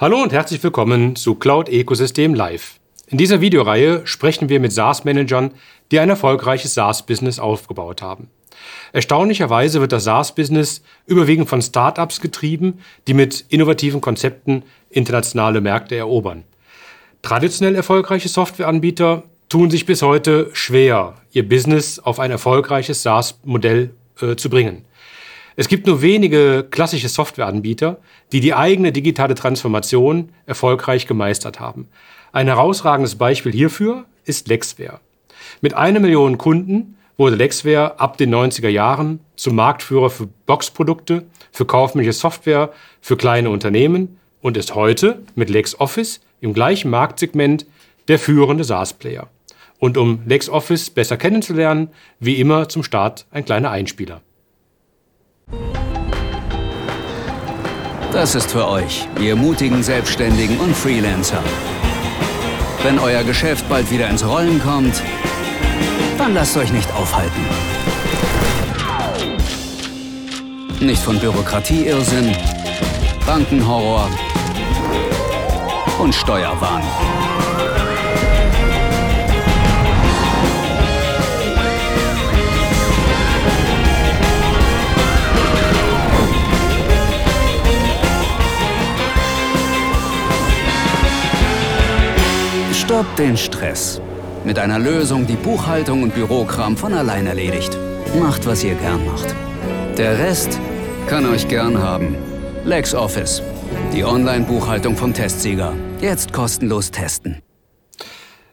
Hallo und herzlich willkommen zu Cloud Ecosystem Live. In dieser Videoreihe sprechen wir mit SaaS-Managern, die ein erfolgreiches SaaS-Business aufgebaut haben. Erstaunlicherweise wird das SaaS-Business überwiegend von Startups getrieben, die mit innovativen Konzepten internationale Märkte erobern. Traditionell erfolgreiche Softwareanbieter tun sich bis heute schwer, ihr Business auf ein erfolgreiches SaaS-Modell äh, zu bringen. Es gibt nur wenige klassische Softwareanbieter, die die eigene digitale Transformation erfolgreich gemeistert haben. Ein herausragendes Beispiel hierfür ist Lexware. Mit einer Million Kunden wurde Lexware ab den 90er Jahren zum Marktführer für Boxprodukte, für kaufmännische Software, für kleine Unternehmen und ist heute mit LexOffice im gleichen Marktsegment der führende SaaS-Player. Und um LexOffice besser kennenzulernen, wie immer zum Start ein kleiner Einspieler. Das ist für euch, ihr mutigen Selbstständigen und Freelancer. Wenn euer Geschäft bald wieder ins Rollen kommt, dann lasst euch nicht aufhalten. Nicht von Bürokratieirrsinn, Bankenhorror und Steuerwahn. Den Stress. Mit einer Lösung, die Buchhaltung und Bürokram von allein erledigt. Macht, was ihr gern macht. Der Rest kann euch gern haben. LexOffice. Die Online-Buchhaltung vom Testsieger. Jetzt kostenlos testen.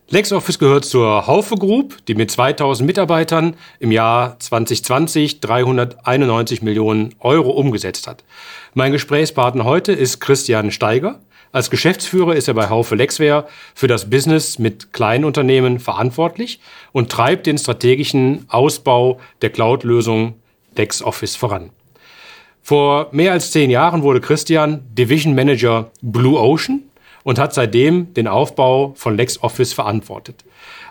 LexOffice gehört zur Haufe Group, die mit 2000 Mitarbeitern im Jahr 2020 391 Millionen Euro umgesetzt hat. Mein Gesprächspartner heute ist Christian Steiger. Als Geschäftsführer ist er bei Haufe Lexware für das Business mit kleinen Unternehmen verantwortlich und treibt den strategischen Ausbau der Cloud-Lösung LexOffice voran. Vor mehr als zehn Jahren wurde Christian Division Manager Blue Ocean und hat seitdem den Aufbau von LexOffice verantwortet.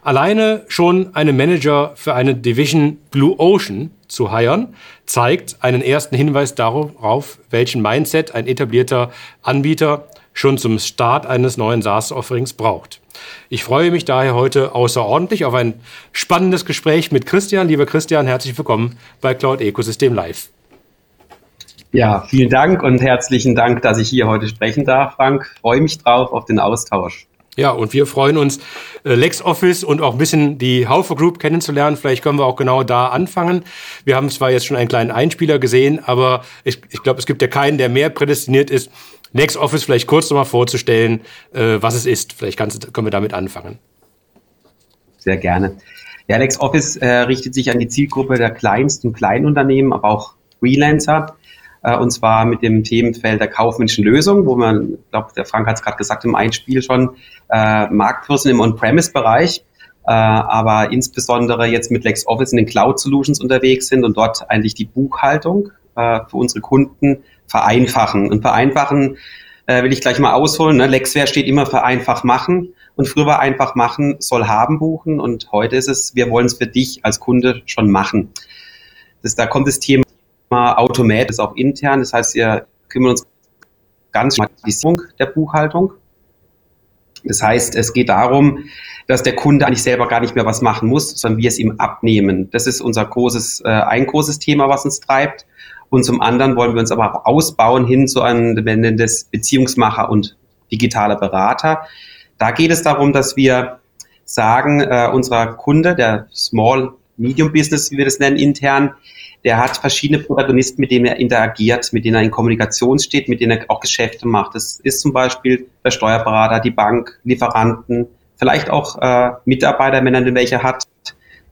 Alleine schon einen Manager für eine Division Blue Ocean zu heiren, zeigt einen ersten Hinweis darauf, welchen Mindset ein etablierter Anbieter schon zum Start eines neuen SaaS-Offerings braucht. Ich freue mich daher heute außerordentlich auf ein spannendes Gespräch mit Christian. Lieber Christian, herzlich willkommen bei Cloud Ecosystem Live. Ja, vielen Dank und herzlichen Dank, dass ich hier heute sprechen darf, Frank. Freue mich drauf auf den Austausch. Ja, und wir freuen uns, äh, LexOffice und auch ein bisschen die Haufe Group kennenzulernen. Vielleicht können wir auch genau da anfangen. Wir haben zwar jetzt schon einen kleinen Einspieler gesehen, aber ich, ich glaube, es gibt ja keinen, der mehr prädestiniert ist, LexOffice vielleicht kurz nochmal vorzustellen, äh, was es ist. Vielleicht kannst, können wir damit anfangen. Sehr gerne. Ja, LexOffice äh, richtet sich an die Zielgruppe der kleinsten Kleinunternehmen, aber auch Freelancer. Äh, und zwar mit dem Themenfeld der kaufmännischen Lösung, wo man, ich glaube, der Frank hat es gerade gesagt im Einspiel schon, äh, Marktkursen im On-Premise-Bereich. Äh, aber insbesondere jetzt mit LexOffice in den Cloud Solutions unterwegs sind und dort eigentlich die Buchhaltung äh, für unsere Kunden vereinfachen. Und vereinfachen äh, will ich gleich mal ausholen. Ne? Lexware steht immer für einfach machen. Und früher war einfach machen, soll haben buchen. Und heute ist es, wir wollen es für dich als Kunde schon machen. Das, da kommt das Thema Automate, das ist auch intern. Das heißt, wir kümmern uns ganz um die der Buchhaltung. Das heißt, es geht darum, dass der Kunde eigentlich selber gar nicht mehr was machen muss, sondern wir es ihm abnehmen. Das ist unser großes, äh, ein großes Thema, was uns treibt. Und zum anderen wollen wir uns aber auch ausbauen hin zu einem, wir nennen das Beziehungsmacher und digitaler Berater. Da geht es darum, dass wir sagen, äh, unser Kunde, der Small Medium Business, wie wir das nennen intern, der hat verschiedene Protagonisten, mit denen er interagiert, mit denen er in Kommunikation steht, mit denen er auch Geschäfte macht. Das ist zum Beispiel der Steuerberater, die Bank, Lieferanten, vielleicht auch äh, Mitarbeiter, wenn er denn welche hat,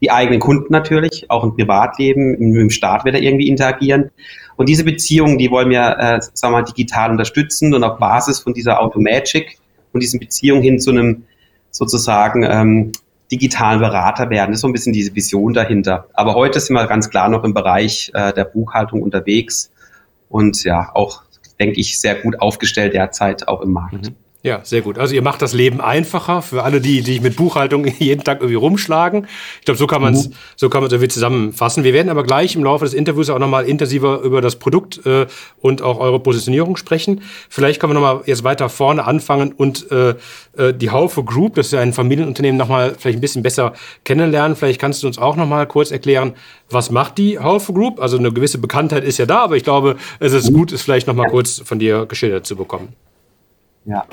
die eigenen Kunden natürlich, auch im Privatleben, im, im Staat wird er irgendwie interagieren. Und diese Beziehungen, die wollen wir, äh, sagen wir mal, digital unterstützen und auf Basis von dieser Automagic und diesen Beziehungen hin zu einem sozusagen ähm, digitalen Berater werden. Das ist so ein bisschen diese Vision dahinter. Aber heute sind wir ganz klar noch im Bereich äh, der Buchhaltung unterwegs und ja, auch, denke ich, sehr gut aufgestellt derzeit auch im Markt. Mhm. Ja, sehr gut. Also ihr macht das Leben einfacher für alle, die, die sich mit Buchhaltung jeden Tag irgendwie rumschlagen. Ich glaube, so kann man es, mhm. so kann man irgendwie zusammenfassen. Wir werden aber gleich im Laufe des Interviews auch nochmal intensiver über das Produkt äh, und auch eure Positionierung sprechen. Vielleicht können wir nochmal jetzt weiter vorne anfangen und äh, äh, die Haufe Group, das ist ja ein Familienunternehmen, nochmal vielleicht ein bisschen besser kennenlernen. Vielleicht kannst du uns auch nochmal kurz erklären, was macht die Haufe Group? Also eine gewisse Bekanntheit ist ja da, aber ich glaube, es ist gut, es vielleicht nochmal kurz von dir geschildert zu bekommen. Ja.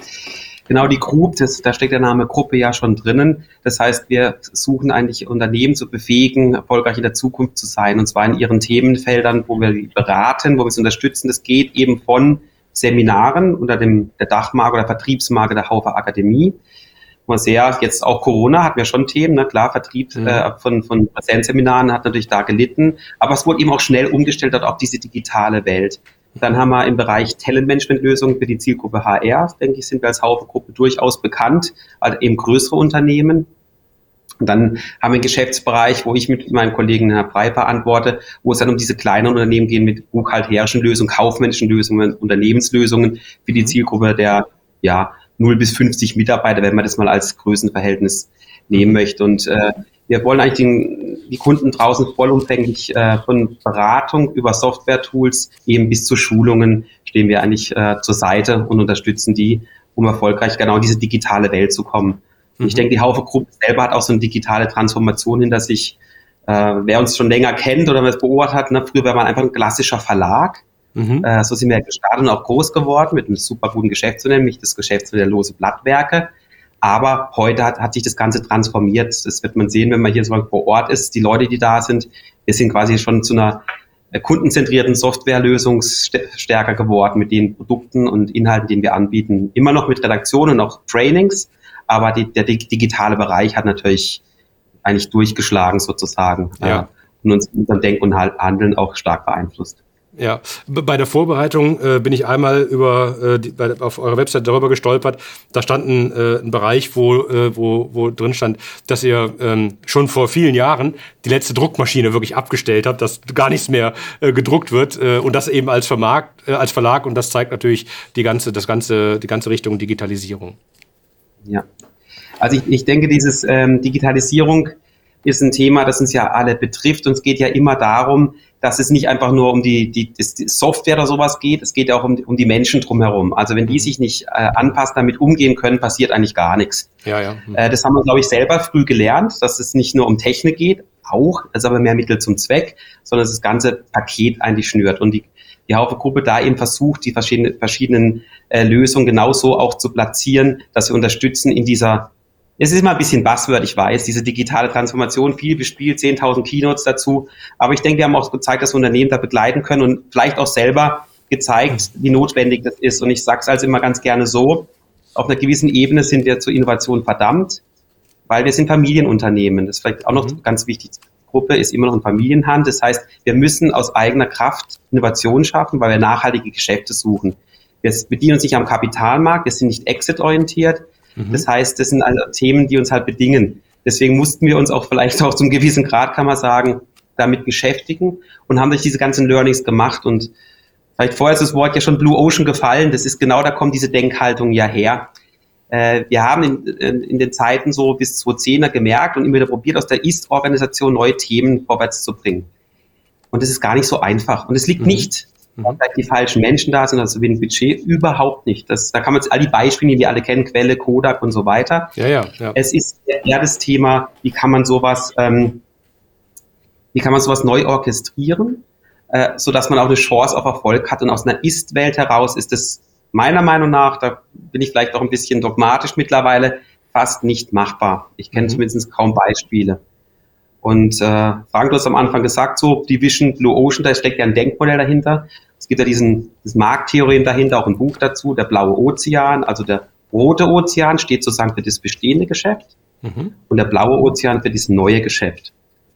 Genau, die Group, das, da steckt der Name Gruppe ja schon drinnen. Das heißt, wir suchen eigentlich Unternehmen zu befähigen, erfolgreich in der Zukunft zu sein. Und zwar in ihren Themenfeldern, wo wir beraten, wo wir sie unterstützen. Das geht eben von Seminaren unter dem, der Dachmarke oder Vertriebsmarke der Haufe Akademie. Wo sehr, jetzt auch Corona hatten wir schon Themen, ne? klar, Vertrieb mhm. äh, von, von Präsenzseminaren hat natürlich da gelitten. Aber es wurde eben auch schnell umgestellt dort auf diese digitale Welt. Dann haben wir im Bereich Talentmanagement-Lösungen für die Zielgruppe HR, denke ich, sind wir als Haufe-Gruppe durchaus bekannt, also eben größere Unternehmen. Und dann haben wir einen Geschäftsbereich, wo ich mit meinem Kollegen Herr Brei verantworte, wo es dann um diese kleinen Unternehmen geht mit buchhalterischen Lösungen, kaufmännischen Lösungen, Unternehmenslösungen für die Zielgruppe der ja, 0 bis 50 Mitarbeiter, wenn man das mal als Größenverhältnis nehmen möchte. Und äh, wir wollen eigentlich den, die Kunden draußen vollumfänglich äh, von Beratung über Software-Tools eben bis zu Schulungen stehen wir eigentlich äh, zur Seite und unterstützen die, um erfolgreich genau in diese digitale Welt zu kommen. Mhm. Ich denke, die Haufe Gruppe selber hat auch so eine digitale Transformation hinter sich. Äh, wer uns schon länger kennt oder wer es beobachtet hat, ne, früher war man einfach ein klassischer Verlag. Mhm. Äh, so sind wir gestartet und auch groß geworden mit einem super guten Geschäftsmodell, nämlich das Geschäftsmodell Lose Blattwerke. Aber heute hat, hat sich das Ganze transformiert. Das wird man sehen, wenn man hier so vor Ort ist. Die Leute, die da sind, wir sind quasi schon zu einer äh, kundenzentrierten Softwarelösung stärker geworden mit den Produkten und Inhalten, die wir anbieten. Immer noch mit Redaktionen und auch Trainings, aber die, der digitale Bereich hat natürlich eigentlich durchgeschlagen sozusagen ja. äh, und uns in unserem Denken und Handeln auch stark beeinflusst. Ja, bei der Vorbereitung äh, bin ich einmal über äh, die, bei, auf eurer Website darüber gestolpert. Da stand ein, äh, ein Bereich, wo, äh, wo, wo drin stand, dass ihr ähm, schon vor vielen Jahren die letzte Druckmaschine wirklich abgestellt habt, dass gar nichts mehr äh, gedruckt wird äh, und das eben als Vermark, äh, als Verlag und das zeigt natürlich die ganze, das ganze, die ganze Richtung Digitalisierung. Ja, also ich, ich denke, dieses ähm, Digitalisierung ist ein Thema, das uns ja alle betrifft und es geht ja immer darum, dass es nicht einfach nur um die, die, die Software oder sowas geht, es geht auch um, um die Menschen drumherum. Also wenn die sich nicht äh, anpassen, damit umgehen können, passiert eigentlich gar nichts. Ja, ja. Mhm. Äh, das haben wir, glaube ich, selber früh gelernt, dass es nicht nur um Technik geht, auch, das ist aber mehr Mittel zum Zweck, sondern das ganze Paket eigentlich schnürt. Und die, die Haufe-Gruppe da eben versucht, die verschiedenen, verschiedenen äh, Lösungen genauso auch zu platzieren, dass wir unterstützen in dieser es ist immer ein bisschen Buzzword, ich weiß, diese digitale Transformation, viel bespielt, 10.000 Keynotes dazu. Aber ich denke, wir haben auch gezeigt, dass wir Unternehmen da begleiten können und vielleicht auch selber gezeigt, wie notwendig das ist. Und ich sage es also immer ganz gerne so, auf einer gewissen Ebene sind wir zur Innovation verdammt, weil wir sind Familienunternehmen. Das ist vielleicht auch noch mhm. ganz wichtig. Die Gruppe ist immer noch in Familienhand. Das heißt, wir müssen aus eigener Kraft Innovation schaffen, weil wir nachhaltige Geschäfte suchen. Wir bedienen uns nicht am Kapitalmarkt, wir sind nicht exit-orientiert, Mhm. Das heißt, das sind also Themen, die uns halt bedingen. Deswegen mussten wir uns auch vielleicht auch zum gewissen Grad, kann man sagen, damit beschäftigen und haben durch diese ganzen Learnings gemacht und vielleicht vorher ist das Wort ja schon Blue Ocean gefallen. Das ist genau, da kommt diese Denkhaltung ja her. Äh, wir haben in, in, in, den Zeiten so bis 2010er gemerkt und immer wieder probiert, aus der Ist-Organisation neue Themen vorwärts zu bringen. Und das ist gar nicht so einfach. Und es liegt mhm. nicht mhm. vielleicht die falschen Menschen da sind, also wenig Budget, überhaupt nicht. Das, da kann man jetzt all die Beispiele, die wir alle kennen, Quelle, Kodak und so weiter. Ja, ja, ja. Es ist eher das Thema, wie kann man sowas, ähm, wie kann man sowas neu orchestrieren, äh, so dass man auch eine Chance auf Erfolg hat. Und aus einer Ist-Welt heraus ist es meiner Meinung nach, da bin ich vielleicht auch ein bisschen dogmatisch mittlerweile, fast nicht machbar. Ich kenne mhm. zumindest kaum Beispiele. Und äh, Frank, du hast am Anfang gesagt, so Division Blue Ocean, da steckt ja ein Denkmodell dahinter. Es gibt ja diesen das Markttheorien dahinter, auch ein Buch dazu, der blaue Ozean, also der rote Ozean steht sozusagen für das bestehende Geschäft mhm. und der blaue Ozean für das neue Geschäft.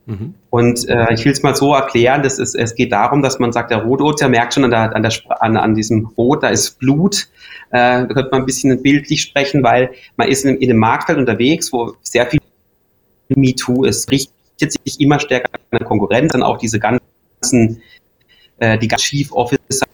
Mhm. Und äh, ich will es mal so erklären, dass es, es geht darum, dass man sagt, der rote Ozean merkt schon an, der, an, der, an, an diesem Rot, da ist Blut. Äh, da könnte man ein bisschen bildlich sprechen, weil man ist in, in einem Marktfeld unterwegs, wo sehr viel MeToo ist, richtig sich immer stärker an der Konkurrenz, dann auch diese ganzen, äh, die Chief Officer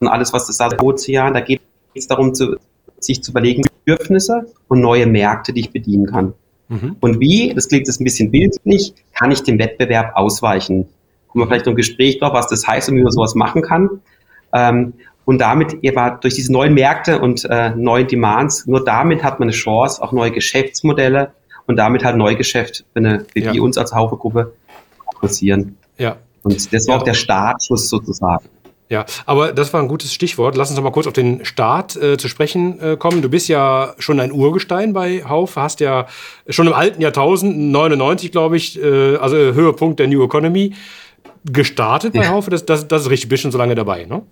und alles, was das da Ozean, da geht es darum zu, sich zu überlegen, Bedürfnisse und neue Märkte, die ich bedienen kann. Mhm. Und wie, das klingt jetzt ein bisschen bildlich, kann ich dem Wettbewerb ausweichen? Kommen wir vielleicht noch ein Gespräch drauf, was das heißt und wie man sowas machen kann. Ähm, und damit eben durch diese neuen Märkte und äh, neuen Demands, nur damit hat man eine Chance, auch neue Geschäftsmodelle und damit halt Neugeschäft für, eine, für ja. die uns als Haufe-Gruppe passieren. Ja. Und das war ja. auch der Startschuss sozusagen. Ja, aber das war ein gutes Stichwort. Lass uns noch mal kurz auf den Start äh, zu sprechen äh, kommen. Du bist ja schon ein Urgestein bei Haufe, hast ja schon im alten Jahrtausend, 99 glaube ich, äh, also Höhepunkt der New Economy, gestartet bei Haufe. Das, das, das ist richtig, bist schon so lange dabei, ne?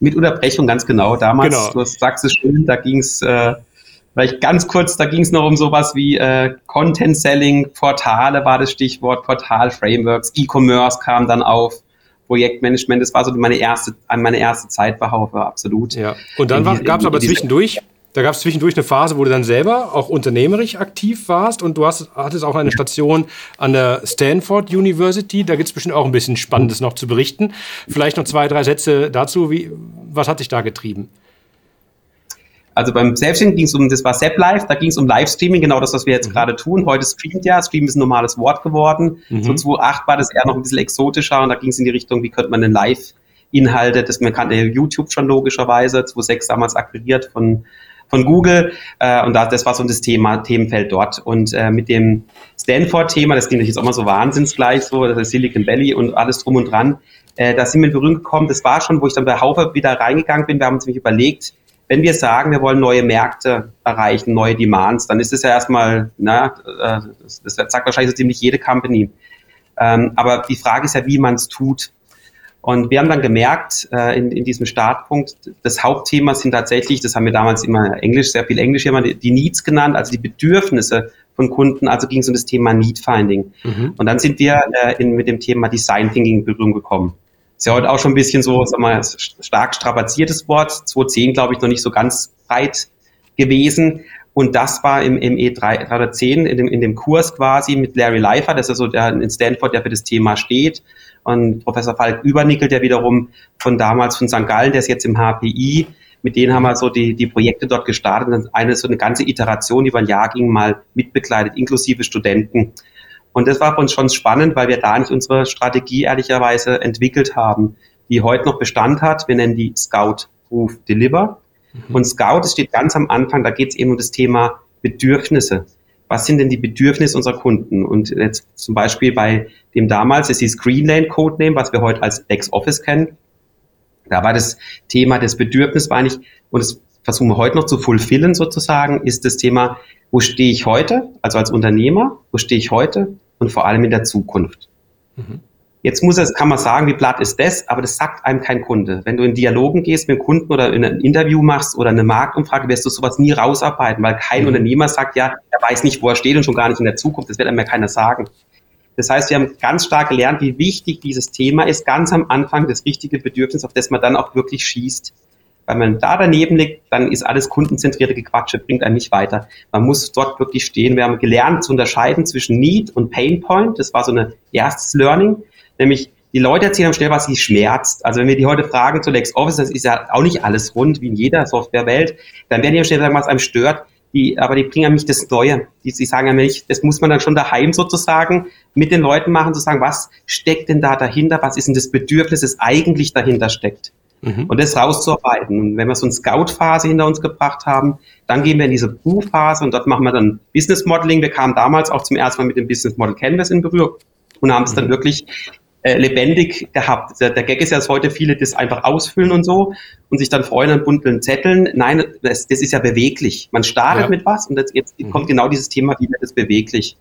Mit Unterbrechung, ganz genau. Damals, genau. du sagst es schön, da ging es äh, Vielleicht ganz kurz, da ging es noch um sowas wie äh, Content Selling, Portale war das Stichwort, Portal-Frameworks, E-Commerce kam dann auf, Projektmanagement, das war so meine erste, meine erste Zeit bei Haufe, absolut. Ja. Und dann gab es aber zwischendurch, da gab es zwischendurch eine Phase, wo du dann selber auch unternehmerisch aktiv warst und du hast, hattest auch eine Station an der Stanford University. Da gibt es bestimmt auch ein bisschen Spannendes noch zu berichten. Vielleicht noch zwei, drei Sätze dazu. Wie, was hat dich da getrieben? Also beim Selbstständigen ging es um, das war Sepp Live, da ging es um Livestreaming, genau das, was wir jetzt mhm. gerade tun. Heute streamt ja, Stream ist ein normales Wort geworden. Mhm. So 2008 war das eher noch ein bisschen exotischer und da ging es in die Richtung, wie könnte man denn Live-Inhalte, das man kannte YouTube schon logischerweise, 2006 damals akquiriert von von Google äh, und da, das war so das Thema, Themenfeld dort. Und äh, mit dem Stanford-Thema, das klingt jetzt auch mal so wahnsinnsgleich, so das ist Silicon Valley und alles drum und dran, äh, da sind wir in Berührung gekommen. Das war schon, wo ich dann bei Haufe wieder reingegangen bin. Wir haben uns nämlich überlegt, wenn wir sagen, wir wollen neue Märkte erreichen, neue Demands, dann ist es ja erstmal, na, äh, das, das sagt wahrscheinlich so ziemlich jede Company. Ähm, aber die Frage ist ja, wie man es tut. Und wir haben dann gemerkt, äh, in, in diesem Startpunkt, das Hauptthema sind tatsächlich, das haben wir damals immer Englisch, sehr viel Englisch, immer die Needs genannt, also die Bedürfnisse von Kunden, also ging es um das Thema Need Finding. Mhm. Und dann sind wir äh, in, mit dem Thema Design Thinking in Berührung gekommen. Ist ja heute auch schon ein bisschen so, sag mal, stark strapaziertes Wort. 2010, glaube ich, noch nicht so ganz breit gewesen. Und das war im, im E310, in dem, in dem Kurs quasi mit Larry Leifer, das ist also der in Stanford, der für das Thema steht. Und Professor Falk Übernickel, der wiederum von damals von St. Gallen, der ist jetzt im HPI. Mit denen haben wir so die, die Projekte dort gestartet eine so eine ganze Iteration, die über ein Jahr ging, mal mitbegleitet, inklusive Studenten. Und das war für uns schon spannend, weil wir da nicht unsere Strategie ehrlicherweise entwickelt haben, die heute noch Bestand hat. Wir nennen die Scout Proof Deliver. Mhm. Und Scout, das steht ganz am Anfang, da geht es eben um das Thema Bedürfnisse. Was sind denn die Bedürfnisse unserer Kunden? Und jetzt zum Beispiel bei dem damals, das hieß Greenlane Codename, was wir heute als LexOffice kennen. Da war das Thema des Bedürfnisses war nicht, und das versuchen wir heute noch zu fulfillen sozusagen, ist das Thema, wo stehe ich heute, also als Unternehmer, wo stehe ich heute und vor allem in der Zukunft. Mhm. Jetzt muss es, kann man sagen, wie platt ist das, aber das sagt einem kein Kunde. Wenn du in Dialogen gehst mit Kunden oder in ein Interview machst oder eine Marktumfrage, wirst du sowas nie rausarbeiten, weil kein mhm. Unternehmer sagt, ja, er weiß nicht, wo er steht und schon gar nicht in der Zukunft. Das wird einem ja keiner sagen. Das heißt, wir haben ganz stark gelernt, wie wichtig dieses Thema ist, ganz am Anfang das richtige Bedürfnis, auf das man dann auch wirklich schießt. Weil man da daneben liegt, dann ist alles kundenzentrierte Gequatsche, bringt einen nicht weiter. Man muss dort wirklich stehen. Wir haben gelernt zu unterscheiden zwischen Need und Pain Point. Das war so ein erstes Learning. Nämlich, die Leute erzählen schnell, was sie schmerzt. Also wenn wir die heute fragen zu LexOffice, das ist ja auch nicht alles rund, wie in jeder Softwarewelt, dann werden die schnell sagen, was einem stört. Die, aber die bringen ja nicht das Neue. Die, die sagen ja nicht, das muss man dann schon daheim sozusagen mit den Leuten machen, zu sagen, was steckt denn da dahinter? Was ist denn das Bedürfnis, das eigentlich dahinter steckt? Mhm. und das rauszuarbeiten. Und wenn wir so eine Scout-Phase hinter uns gebracht haben, dann gehen wir in diese Proof-Phase und dort machen wir dann Business Modeling. Wir kamen damals auch zum ersten Mal mit dem Business Model Canvas in Berührung und haben es mhm. dann wirklich äh, lebendig gehabt. Der, der, Gag ist ja, dass heute viele das einfach ausfüllen und so und sich dann freuen an bunten Zetteln. Nein, das, das ist ja beweglich. Man startet ja. mit was und jetzt, jetzt mhm. kommt genau dieses Thema, wie wird es beweglich.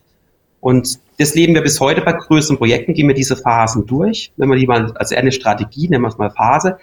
Und das leben wir bis heute bei größeren Projekten, gehen wir diese Phasen durch. Wenn wir die mal, also eine Strategie, nennen wir es mal Phase.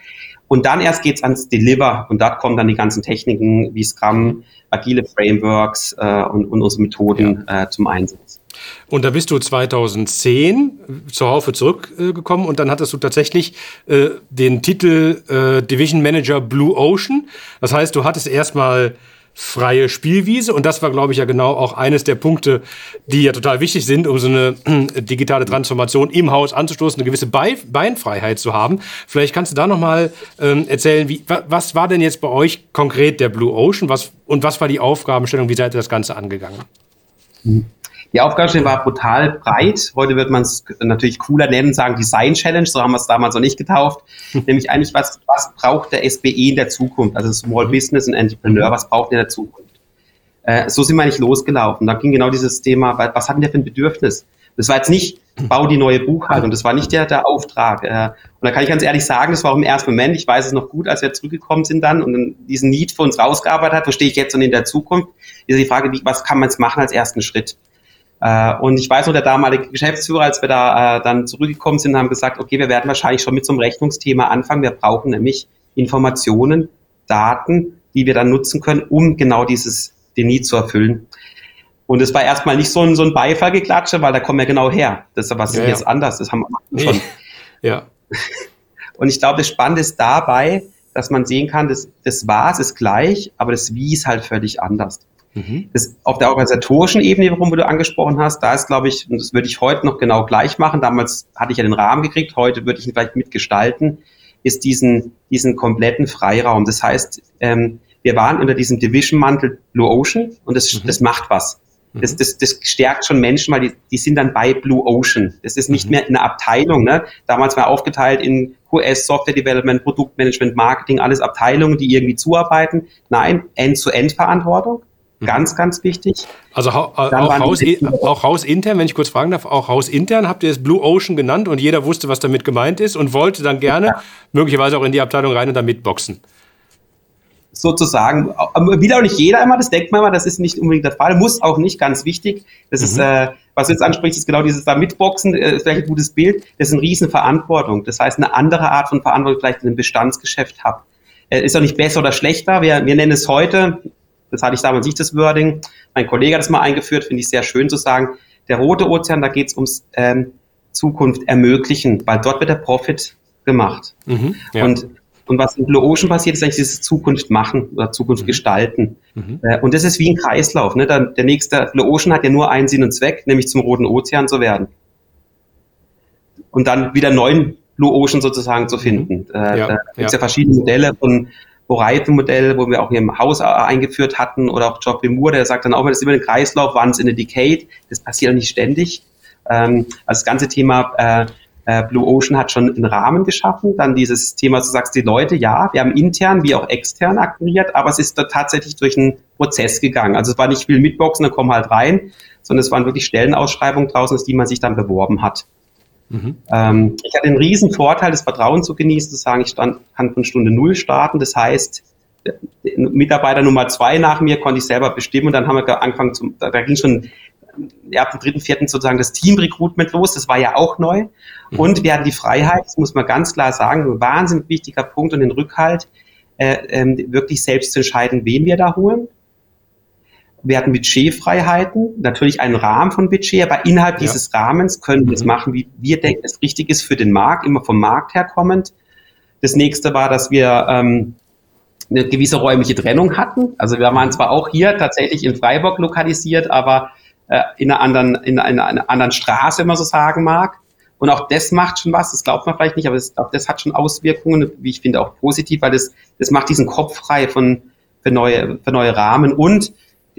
Und dann erst geht's ans Deliver und da kommen dann die ganzen Techniken wie Scrum, agile Frameworks äh, und, und, unsere Methoden ja. äh, zum Einsatz. Und da bist du 2010 zur Haufe zurückgekommen äh, und dann hattest du tatsächlich äh, den Titel äh, Division Manager Blue Ocean. Das heißt, du hattest erstmal freie Spielwiese. Und das war, glaube ich, ja genau auch eines der Punkte, die ja total wichtig sind, um so eine äh, digitale Transformation im Haus anzustoßen, eine gewisse Beinfreiheit zu haben. Vielleicht kannst du da nochmal ähm, erzählen, wie, was war denn jetzt bei euch konkret der Blue Ocean was, und was war die Aufgabenstellung? Wie seid ihr das Ganze angegangen? Mhm. Die Aufgabenstellung war brutal breit. Heute wird man es natürlich cooler nennen, sagen Design Challenge, so haben wir es damals noch nicht getauft. Nämlich eigentlich, was, was braucht der SBE in der Zukunft? Also Small. Business und Entrepreneur, was braucht er in der Zukunft? Äh, so sind wir nicht losgelaufen. Da ging genau dieses Thema, was hat denn der für ein Bedürfnis? Das war jetzt nicht, bau die neue Buchhaltung, das war nicht der, der Auftrag. Äh, und da kann ich ganz ehrlich sagen, das war auch im ersten Moment, ich weiß es noch gut, als wir zurückgekommen sind dann und diesen Need für uns rausgearbeitet hat, wo stehe ich jetzt und in der Zukunft, ist die Frage, wie, was kann man jetzt machen als ersten Schritt? Äh, und ich weiß noch, der damalige Geschäftsführer, als wir da äh, dann zurückgekommen sind, haben gesagt, okay, wir werden wahrscheinlich schon mit so einem Rechnungsthema anfangen. Wir brauchen nämlich Informationen, Daten, die wir dann nutzen können, um genau dieses, den Need zu erfüllen. Und es war erstmal nicht so ein, so ein Beifallgeklatsche, weil da kommen wir genau her. Das ist was ja, jetzt ja. anders. Das haben wir schon. Ja. Und ich glaube, das Spannende ist dabei, dass man sehen kann, das, das Was ist gleich, aber das Wie ist halt völlig anders. Mhm. Das, auf der organisatorischen Ebene, worum du angesprochen hast, da ist, glaube ich, und das würde ich heute noch genau gleich machen, damals hatte ich ja den Rahmen gekriegt, heute würde ich ihn vielleicht mitgestalten, ist diesen, diesen kompletten Freiraum. Das heißt, ähm, wir waren unter diesem Division-Mantel Blue Ocean und das, mhm. das macht was. Mhm. Das, das, das stärkt schon Menschen, weil die, die sind dann bei Blue Ocean. Das ist nicht mhm. mehr eine Abteilung. Ne? Damals war aufgeteilt in QS, Software Development, Produktmanagement, Marketing, alles Abteilungen, die irgendwie zuarbeiten. Nein, End-zu-End-Verantwortung. Mhm. Ganz, ganz wichtig. Also auch, Haus, auch hausintern, wenn ich kurz fragen darf, auch hausintern habt ihr es Blue Ocean genannt und jeder wusste, was damit gemeint ist und wollte dann gerne ja. möglicherweise auch in die Abteilung rein und da mitboxen. Sozusagen, wieder auch nicht jeder immer, das denkt man immer, das ist nicht unbedingt der Fall, muss auch nicht, ganz wichtig. Das mhm. ist, äh, was du jetzt ansprichst, ist genau dieses da mitboxen, äh, vielleicht ein gutes Bild, das ist eine Riesenverantwortung. Das heißt, eine andere Art von Verantwortung vielleicht in einem Bestandsgeschäft habe. Äh, ist auch nicht besser oder schlechter. Wir, wir nennen es heute, das hatte ich damals nicht das Wording. Mein Kollege hat es mal eingeführt, finde ich sehr schön zu sagen. Der rote Ozean, da geht es ums ähm, Zukunft ermöglichen, weil dort wird der Profit gemacht. Mhm, ja. Und und was in Blue Ocean passiert, ist eigentlich dieses Zukunft machen oder Zukunft mhm. gestalten. Mhm. Äh, und das ist wie ein Kreislauf. Ne? Der, der nächste Blue Ocean hat ja nur einen Sinn und Zweck, nämlich zum Roten Ozean zu werden. Und dann wieder neuen Blue Ocean sozusagen zu finden. Mhm. Äh, ja, da gibt es ja. ja verschiedene Modelle von Horizon-Modell, wo wir auch hier im Haus äh, eingeführt hatten, oder auch Geoffrey Moore, der sagt dann auch, das ist immer ein Kreislauf, once in a decade, das passiert nicht ständig. Ähm, also das ganze Thema äh, äh, Blue Ocean hat schon einen Rahmen geschaffen. Dann dieses Thema, du sagst, die Leute, ja, wir haben intern wie auch extern akquiriert, aber es ist da tatsächlich durch einen Prozess gegangen. Also es war nicht viel mitboxen, dann komm halt rein, sondern es waren wirklich Stellenausschreibungen draußen, die man sich dann beworben hat. Mhm. Ähm, ich hatte den riesen Vorteil, das Vertrauen zu genießen, zu sagen, ich stand, kann von Stunde Null starten. Das heißt, Mitarbeiter Nummer zwei nach mir konnte ich selber bestimmen und dann haben wir angefangen, zum, da, da ging schon ja, ab dem dritten, vierten sozusagen das Team-Recruitment los. Das war ja auch neu. Mhm. Und wir hatten die Freiheit, das muss man ganz klar sagen, ein wahnsinnig wichtiger Punkt und den Rückhalt, äh, äh, wirklich selbst zu entscheiden, wen wir da holen wir hatten Budgetfreiheiten, natürlich einen Rahmen von Budget, aber innerhalb ja. dieses Rahmens können wir es mhm. machen, wie wir denken, es richtig ist für den Markt, immer vom Markt her kommend. Das nächste war, dass wir ähm, eine gewisse räumliche Trennung hatten. Also wir waren zwar auch hier tatsächlich in Freiburg lokalisiert, aber äh, in, einer anderen, in einer, einer anderen Straße, wenn man so sagen mag. Und auch das macht schon was, das glaubt man vielleicht nicht, aber das, auch das hat schon Auswirkungen, wie ich finde, auch positiv, weil das, das macht diesen Kopf frei von, für, neue, für neue Rahmen und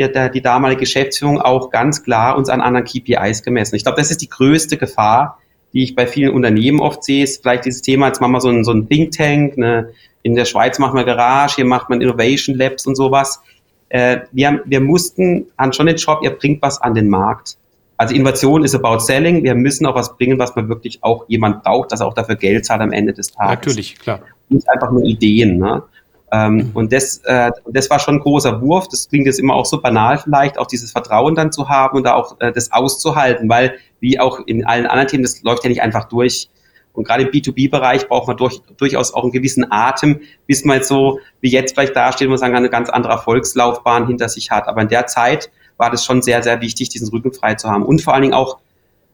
der, die damalige Geschäftsführung auch ganz klar uns an anderen KPIs gemessen. Ich glaube, das ist die größte Gefahr, die ich bei vielen Unternehmen oft sehe, ist vielleicht dieses Thema, jetzt machen wir so ein, so ein Think Tank, ne, in der Schweiz machen wir Garage, hier macht man Innovation Labs und sowas. Äh, wir, wir mussten an schon den Job, ihr bringt was an den Markt. Also Innovation ist about selling. Wir müssen auch was bringen, was man wirklich auch jemand braucht, dass er auch dafür Geld zahlt am Ende des Tages. Natürlich, klar. Nicht einfach nur Ideen. Ne? Ähm, mhm. Und das, äh, das war schon ein großer Wurf. Das klingt jetzt immer auch so banal vielleicht, auch dieses Vertrauen dann zu haben und da auch äh, das auszuhalten, weil wie auch in allen anderen Themen, das läuft ja nicht einfach durch. Und gerade im B2B-Bereich braucht man durch, durchaus auch einen gewissen Atem, bis man jetzt so wie jetzt vielleicht dasteht, muss sagen, eine ganz andere Erfolgslaufbahn hinter sich hat. Aber in der Zeit war das schon sehr, sehr wichtig, diesen Rücken frei zu haben. Und vor allen Dingen auch,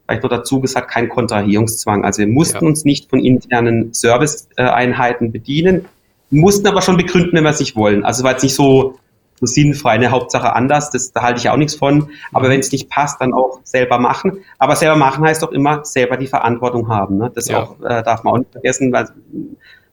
vielleicht noch dazu gesagt, kein Kontrahierungszwang. Also wir mussten ja. uns nicht von internen Serviceeinheiten bedienen mussten aber schon begründen, wenn wir es nicht wollen. Also war jetzt nicht so, so sinnfrei. Eine Hauptsache anders, das, da halte ich auch nichts von. Aber wenn es nicht passt, dann auch selber machen. Aber selber machen heißt doch immer selber die Verantwortung haben. Ne? Das ja. auch, äh, darf man auch nicht vergessen, weil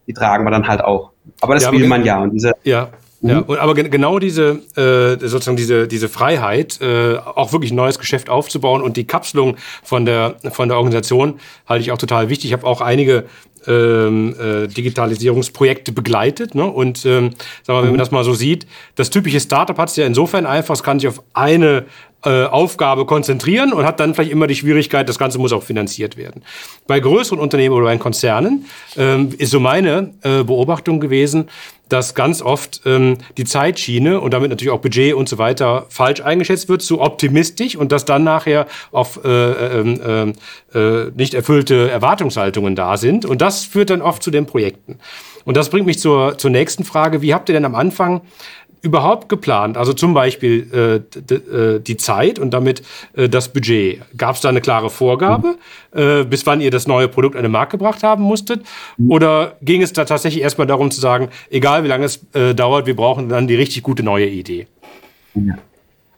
die tragen wir dann halt auch. Aber das ja, will man ja. Und diese, ja. Ja, mhm. und, aber genau diese äh, sozusagen diese diese Freiheit, äh, auch wirklich ein neues Geschäft aufzubauen und die Kapselung von der von der Organisation halte ich auch total wichtig. Ich habe auch einige ähm, äh, Digitalisierungsprojekte begleitet. Ne? Und ähm, sagen wir, wenn man das mal so sieht, das typische Startup hat es ja insofern einfach, es kann sich auf eine äh, Aufgabe konzentrieren und hat dann vielleicht immer die Schwierigkeit, das Ganze muss auch finanziert werden. Bei größeren Unternehmen oder bei Konzernen ähm, ist so meine äh, Beobachtung gewesen, dass ganz oft ähm, die Zeitschiene und damit natürlich auch Budget und so weiter falsch eingeschätzt wird, zu optimistisch und dass dann nachher auf äh, äh, äh, äh, nicht erfüllte Erwartungshaltungen da sind. Und das führt dann oft zu den Projekten. Und das bringt mich zur, zur nächsten Frage. Wie habt ihr denn am Anfang überhaupt geplant? Also zum Beispiel äh, äh, die Zeit und damit äh, das Budget. Gab es da eine klare Vorgabe, äh, bis wann ihr das neue Produkt an den Markt gebracht haben musstet? Oder ging es da tatsächlich erstmal darum zu sagen, egal wie lange es äh, dauert, wir brauchen dann die richtig gute neue Idee? Ja.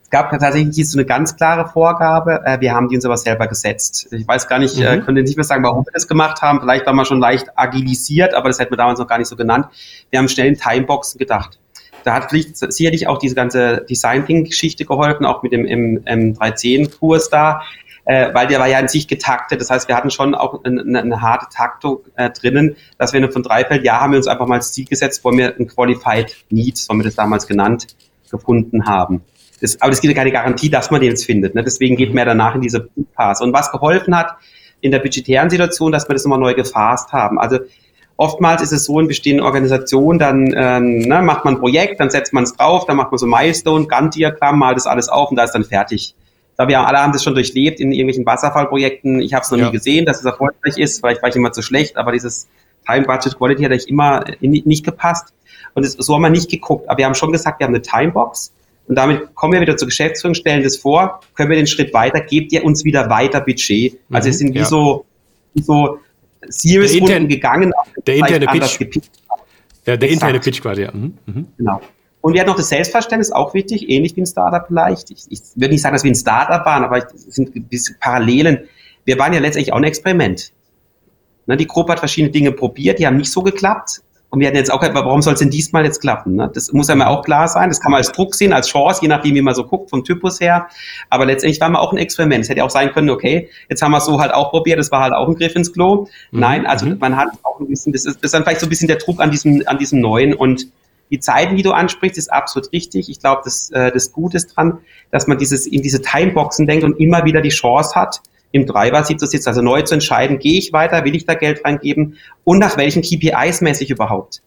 Es gab tatsächlich so eine ganz klare Vorgabe. Äh, wir haben die uns aber selber gesetzt. Ich weiß gar nicht, mhm. könnte nicht mehr sagen, warum wir das gemacht haben. Vielleicht waren wir schon leicht agilisiert, aber das hätten wir damals noch gar nicht so genannt. Wir haben schnell in Timeboxen gedacht da hat sicherlich auch diese ganze Design-Geschichte geholfen, auch mit dem M310-Kurs da, äh, weil der war ja in sich getaktet. Das heißt, wir hatten schon auch eine, eine harte Taktung äh, drinnen, dass wir von Dreifeld, ja, haben wir uns einfach mal das Ziel gesetzt, wo wir ein Qualified Need, so haben wir das damals genannt, gefunden haben. Das, aber es gibt ja keine Garantie, dass man den jetzt findet. Ne? Deswegen geht man ja danach in diese Phase. Und was geholfen hat in der budgetären Situation, dass wir das immer neu gefasst haben. Also Oftmals ist es so in bestehenden Organisationen, dann ähm, ne, macht man ein Projekt, dann setzt man es drauf, dann macht man so Milestone, Gantt-Diagramm, malt das alles auf und da ist dann fertig. Da wir alle haben das schon durchlebt in irgendwelchen Wasserfallprojekten. Ich habe es noch ja. nie gesehen, dass es erfolgreich ist. Vielleicht war ich immer zu schlecht, aber dieses Time Budget Quality hat eigentlich immer nicht gepasst. Und das, so haben wir nicht geguckt. Aber wir haben schon gesagt, wir haben eine Timebox. Und damit kommen wir wieder zur Geschäftsführung, stellen das vor, können wir den Schritt weiter, gebt ihr uns wieder weiter Budget. Also es sind wie ja. so, wie so Series-Runden gegangen. Der interne Pitch. Ja, der interne Pitch quasi, ja. Mhm. Mhm. Genau. Und wir hatten noch das Selbstverständnis, auch wichtig, ähnlich wie ein Startup vielleicht. Ich, ich würde nicht sagen, dass wir ein Startup waren, aber es sind Parallelen. Wir waren ja letztendlich auch ein Experiment. Ne, die Gruppe hat verschiedene Dinge probiert, die haben nicht so geklappt. Und wir hatten jetzt auch, warum soll es denn diesmal jetzt klappen? Ne? Das muss ja mal auch klar sein. Das kann man als Druck sehen, als Chance, je nachdem, wie man so guckt, vom Typus her. Aber letztendlich war man auch ein Experiment. Es hätte auch sein können, okay, jetzt haben wir es so halt auch probiert, das war halt auch ein Griff ins Klo. Mhm. Nein, also mhm. man hat auch ein bisschen, das ist, das ist dann vielleicht so ein bisschen der Druck an diesem, an diesem Neuen. Und die Zeiten, die du ansprichst, ist absolut richtig. Ich glaube, das, äh, das Gute ist dran, dass man dieses, in diese Timeboxen denkt und immer wieder die Chance hat, im Treibersitz zu sitzen, also neu zu entscheiden, gehe ich weiter, will ich da Geld reingeben und nach welchen KPIs messe ich überhaupt.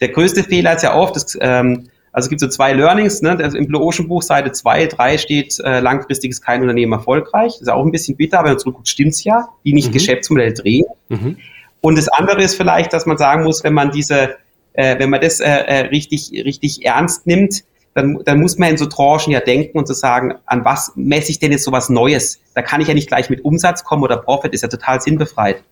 Der größte Fehler ist ja oft, dass, ähm, also es gibt so zwei Learnings, ne? im Blue Ocean Buch Seite 2, 3 steht, äh, langfristig ist kein Unternehmen erfolgreich. Ist auch ein bisschen bitter, aber wenn man zurückguckt, stimmt's ja, die nicht mhm. Geschäftsmodell drehen. Mhm. Und das andere ist vielleicht, dass man sagen muss, wenn man diese, äh, wenn man das äh, äh richtig, richtig ernst nimmt, dann, dann muss man in so Tranchen ja denken und zu so sagen, an was messe ich denn jetzt so was Neues? Da kann ich ja nicht gleich mit Umsatz kommen oder Profit, ist ja total sinnbefreit.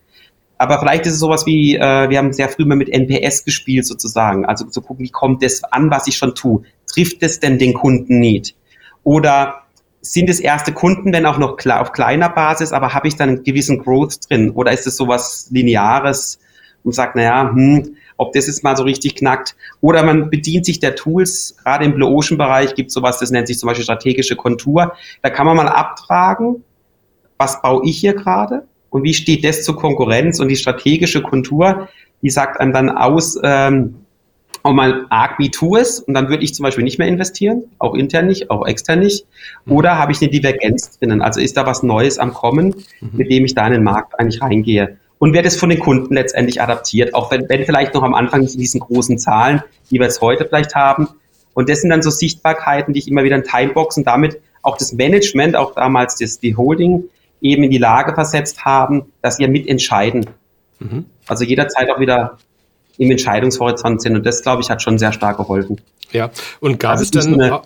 Aber vielleicht ist es sowas wie, äh, wir haben sehr früh mal mit NPS gespielt sozusagen. Also zu gucken, wie kommt das an, was ich schon tue? Trifft es denn den Kunden nicht? Oder sind es erste Kunden, wenn auch noch auf kleiner Basis, aber habe ich dann einen gewissen Growth drin? Oder ist es sowas Lineares und sagt, naja, hm, ob das jetzt mal so richtig knackt. Oder man bedient sich der Tools, gerade im Blue Ocean Bereich gibt es sowas, das nennt sich zum Beispiel strategische Kontur. Da kann man mal abtragen, was baue ich hier gerade und wie steht das zur Konkurrenz und die strategische Kontur, die sagt einem dann aus, ähm, auch mal arg wie tu es und dann würde ich zum Beispiel nicht mehr investieren, auch intern nicht, auch extern nicht. Mhm. Oder habe ich eine Divergenz drinnen? Also ist da was Neues am Kommen, mhm. mit dem ich da in den Markt eigentlich reingehe? Und wird es von den Kunden letztendlich adaptiert, auch wenn, wenn vielleicht noch am Anfang nicht in diesen großen Zahlen, die wir jetzt heute vielleicht haben. Und das sind dann so Sichtbarkeiten, die ich immer wieder in Timeboxen damit auch das Management, auch damals das, die Holding, eben in die Lage versetzt haben, dass wir mitentscheiden. Mhm. Also jederzeit auch wieder im Entscheidungshorizont sind. Und das, glaube ich, hat schon sehr stark geholfen. Ja, und gab, also es, dann,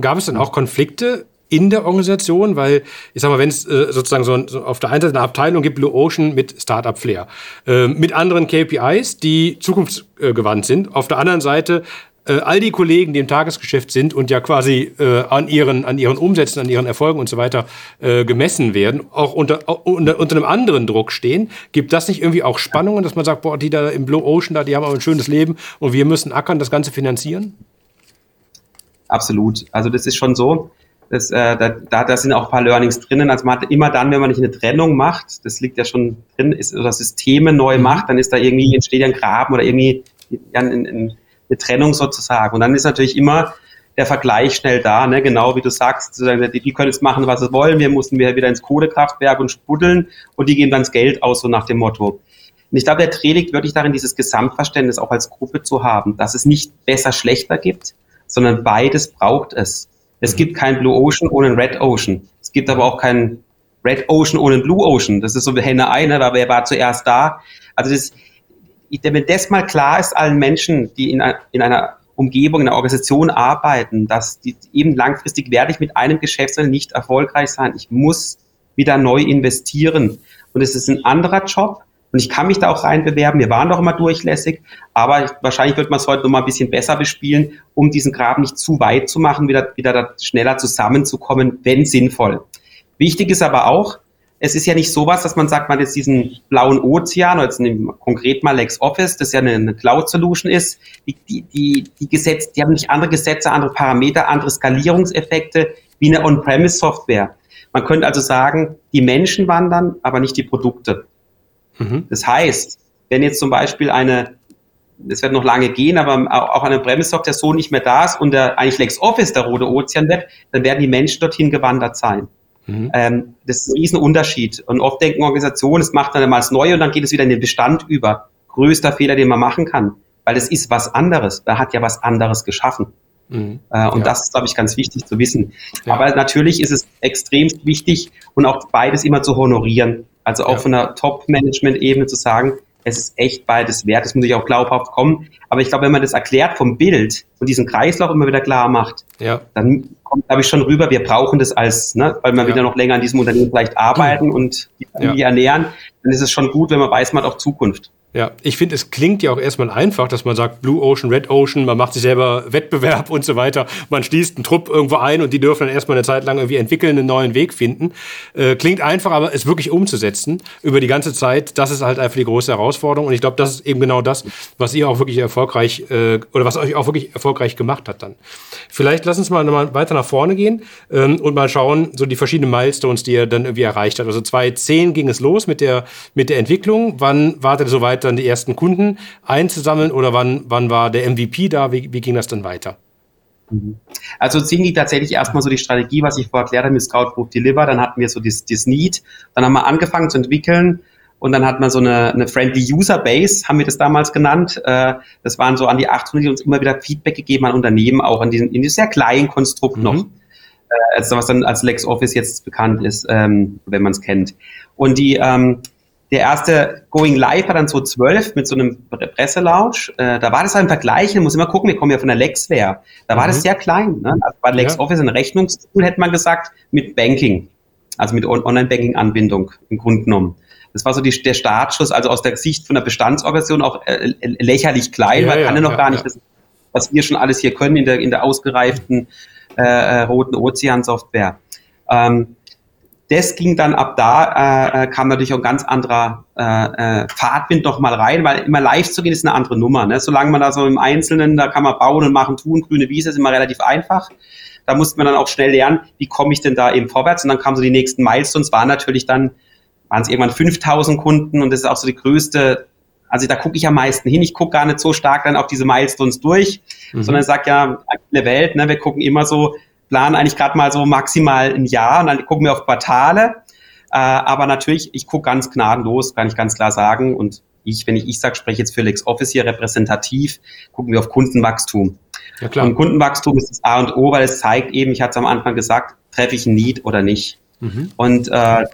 gab es dann auch Konflikte in der Organisation, weil ich sag mal, wenn es äh, sozusagen so, so, auf der einen Seite eine Abteilung gibt, Blue Ocean mit Startup Flair, äh, mit anderen KPIs, die zukunftsgewandt sind, auf der anderen Seite äh, all die Kollegen, die im Tagesgeschäft sind und ja quasi äh, an, ihren, an ihren Umsätzen, an ihren Erfolgen und so weiter äh, gemessen werden, auch unter, unter, unter einem anderen Druck stehen, gibt das nicht irgendwie auch Spannungen, dass man sagt, boah, die da im Blue Ocean da, die haben aber ein schönes Leben und wir müssen ackern, das Ganze finanzieren? Absolut. Also das ist schon so. Das, äh, da, da, da sind auch ein paar Learnings drinnen. Also man hat immer dann, wenn man nicht eine Trennung macht, das liegt ja schon drin, ist, oder Systeme neu mhm. macht, dann ist da irgendwie, entsteht ja ein Graben oder irgendwie ja, ein, ein, eine Trennung sozusagen. Und dann ist natürlich immer der Vergleich schnell da, ne? genau wie du sagst, die, die können jetzt machen, was sie wollen, wir mussten wieder ins Kohlekraftwerk und spuddeln und die geben dann das Geld aus, so nach dem Motto. Und ich glaube, der Dreh liegt wirklich darin, dieses Gesamtverständnis auch als Gruppe zu haben, dass es nicht besser, schlechter gibt, sondern beides braucht es. Es mhm. gibt kein Blue Ocean ohne ein Red Ocean. Es gibt aber auch kein Red Ocean ohne ein Blue Ocean. Das ist so wie Henne eine, weil wer war zuerst da? Also das, wenn das mal klar ist allen Menschen, die in, in einer Umgebung, in einer Organisation arbeiten, dass die eben langfristig werde ich mit einem Geschäftsmodell nicht erfolgreich sein. Ich muss wieder neu investieren. Und es ist ein anderer Job. Und ich kann mich da auch reinbewerben. Wir waren doch immer durchlässig. Aber wahrscheinlich wird man es heute noch mal ein bisschen besser bespielen, um diesen Graben nicht zu weit zu machen, wieder, wieder da schneller zusammenzukommen, wenn sinnvoll. Wichtig ist aber auch, es ist ja nicht sowas, dass man sagt, man jetzt diesen blauen Ozean, oder jetzt konkret mal LexOffice, das ja eine, eine Cloud-Solution ist, die, die, die, die Gesetze, die haben nicht andere Gesetze, andere Parameter, andere Skalierungseffekte wie eine On-Premise-Software. Man könnte also sagen, die Menschen wandern, aber nicht die Produkte. Mhm. Das heißt, wenn jetzt zum Beispiel eine, es wird noch lange gehen, aber auch eine Premise-Software so nicht mehr da ist und der, eigentlich LexOffice der rote Ozean wird, dann werden die Menschen dorthin gewandert sein. Mhm. Ähm, das ist ein Riesenunterschied. Und oft denken Organisationen, es macht dann einmal das Neue und dann geht es wieder in den Bestand über. Größter Fehler, den man machen kann. Weil es ist was anderes. Da hat ja was anderes geschaffen. Mhm. Äh, und ja. das ist, glaube ich, ganz wichtig zu wissen. Ja. Aber natürlich ist es extrem wichtig und auch beides immer zu honorieren. Also auch ja. von der Top-Management-Ebene zu sagen, es ist echt beides wert, es muss ich auch glaubhaft kommen. Aber ich glaube, wenn man das erklärt vom Bild und diesen Kreislauf immer wieder klar macht, ja. dann kommt, glaube ich, schon rüber, wir brauchen das als, ne, weil wir ja. wieder noch länger an diesem Unternehmen vielleicht arbeiten und die Familie ernähren, dann ist es schon gut, wenn man weiß, man hat auch Zukunft. Ja, ich finde, es klingt ja auch erstmal einfach, dass man sagt Blue Ocean, Red Ocean, man macht sich selber Wettbewerb und so weiter. Man schließt einen Trupp irgendwo ein und die dürfen dann erstmal eine Zeit lang irgendwie entwickeln, einen neuen Weg finden. Äh, klingt einfach, aber es wirklich umzusetzen über die ganze Zeit, das ist halt einfach die große Herausforderung. Und ich glaube, das ist eben genau das, was ihr auch wirklich erfolgreich äh, oder was euch auch wirklich erfolgreich gemacht hat dann. Vielleicht lass uns mal nochmal weiter nach vorne gehen ähm, und mal schauen, so die verschiedenen Milestones, die ihr dann irgendwie erreicht habt. Also 2010 ging es los mit der, mit der Entwicklung. Wann wartet ihr so weit? Dann die ersten Kunden einzusammeln oder wann, wann war der MVP da? Wie, wie ging das dann weiter? Mhm. Also ziemlich tatsächlich erstmal so die Strategie, was ich vorher erklärt habe mit Scout Group Deliver, dann hatten wir so das, das Need, dann haben wir angefangen zu entwickeln und dann hat man so eine, eine Friendly User Base, haben wir das damals genannt. Äh, das waren so an die 800, die uns immer wieder Feedback gegeben an Unternehmen, auch in diesem, in diesem sehr kleinen Konstrukt mhm. noch. Äh, also was dann als LexOffice jetzt bekannt ist, ähm, wenn man es kennt. Und die, ähm, der erste Going Live war dann so zwölf mit so einem Presselaunch. Äh, da war das halt im Vergleich, man muss immer gucken, wir kommen ja von der Lexware. Da war mhm. das sehr klein. Ne? Also bei LexOffice ein Rechnungstool, hätte man gesagt, mit Banking, also mit Online-Banking-Anbindung im Grunde genommen. Das war so die, der Startschuss, also aus der Sicht von der Bestandsorganisation auch äh, lächerlich klein, ja, weil ja, kann ja noch ja, gar nicht, das, was wir schon alles hier können in der, in der ausgereiften äh, äh roten Ozean-Software. Ähm, das ging dann ab da, äh, äh, kam natürlich auch ein ganz anderer äh, äh, Fahrtwind noch mal rein, weil immer live zu gehen ist eine andere Nummer. Ne? Solange man da so im Einzelnen, da kann man bauen und machen, tun, grüne Wiese ist immer relativ einfach. Da musste man dann auch schnell lernen, wie komme ich denn da eben vorwärts? Und dann kamen so die nächsten Milestones, waren natürlich dann, waren es irgendwann 5000 Kunden und das ist auch so die größte, also da gucke ich am meisten hin. Ich gucke gar nicht so stark dann auf diese Milestones durch, mhm. sondern sage ja, eine Welt, ne, wir gucken immer so, planen eigentlich gerade mal so maximal ein Jahr und dann gucken wir auf Quartale. Äh, aber natürlich, ich gucke ganz gnadenlos, kann ich ganz klar sagen. Und ich, wenn ich ich sage, spreche jetzt für LexOffice hier repräsentativ, gucken wir auf Kundenwachstum. Ja, klar. Und Kundenwachstum ist das A und O, weil es zeigt eben, ich hatte es am Anfang gesagt, treffe ich ein Need oder nicht. Mhm. Und äh,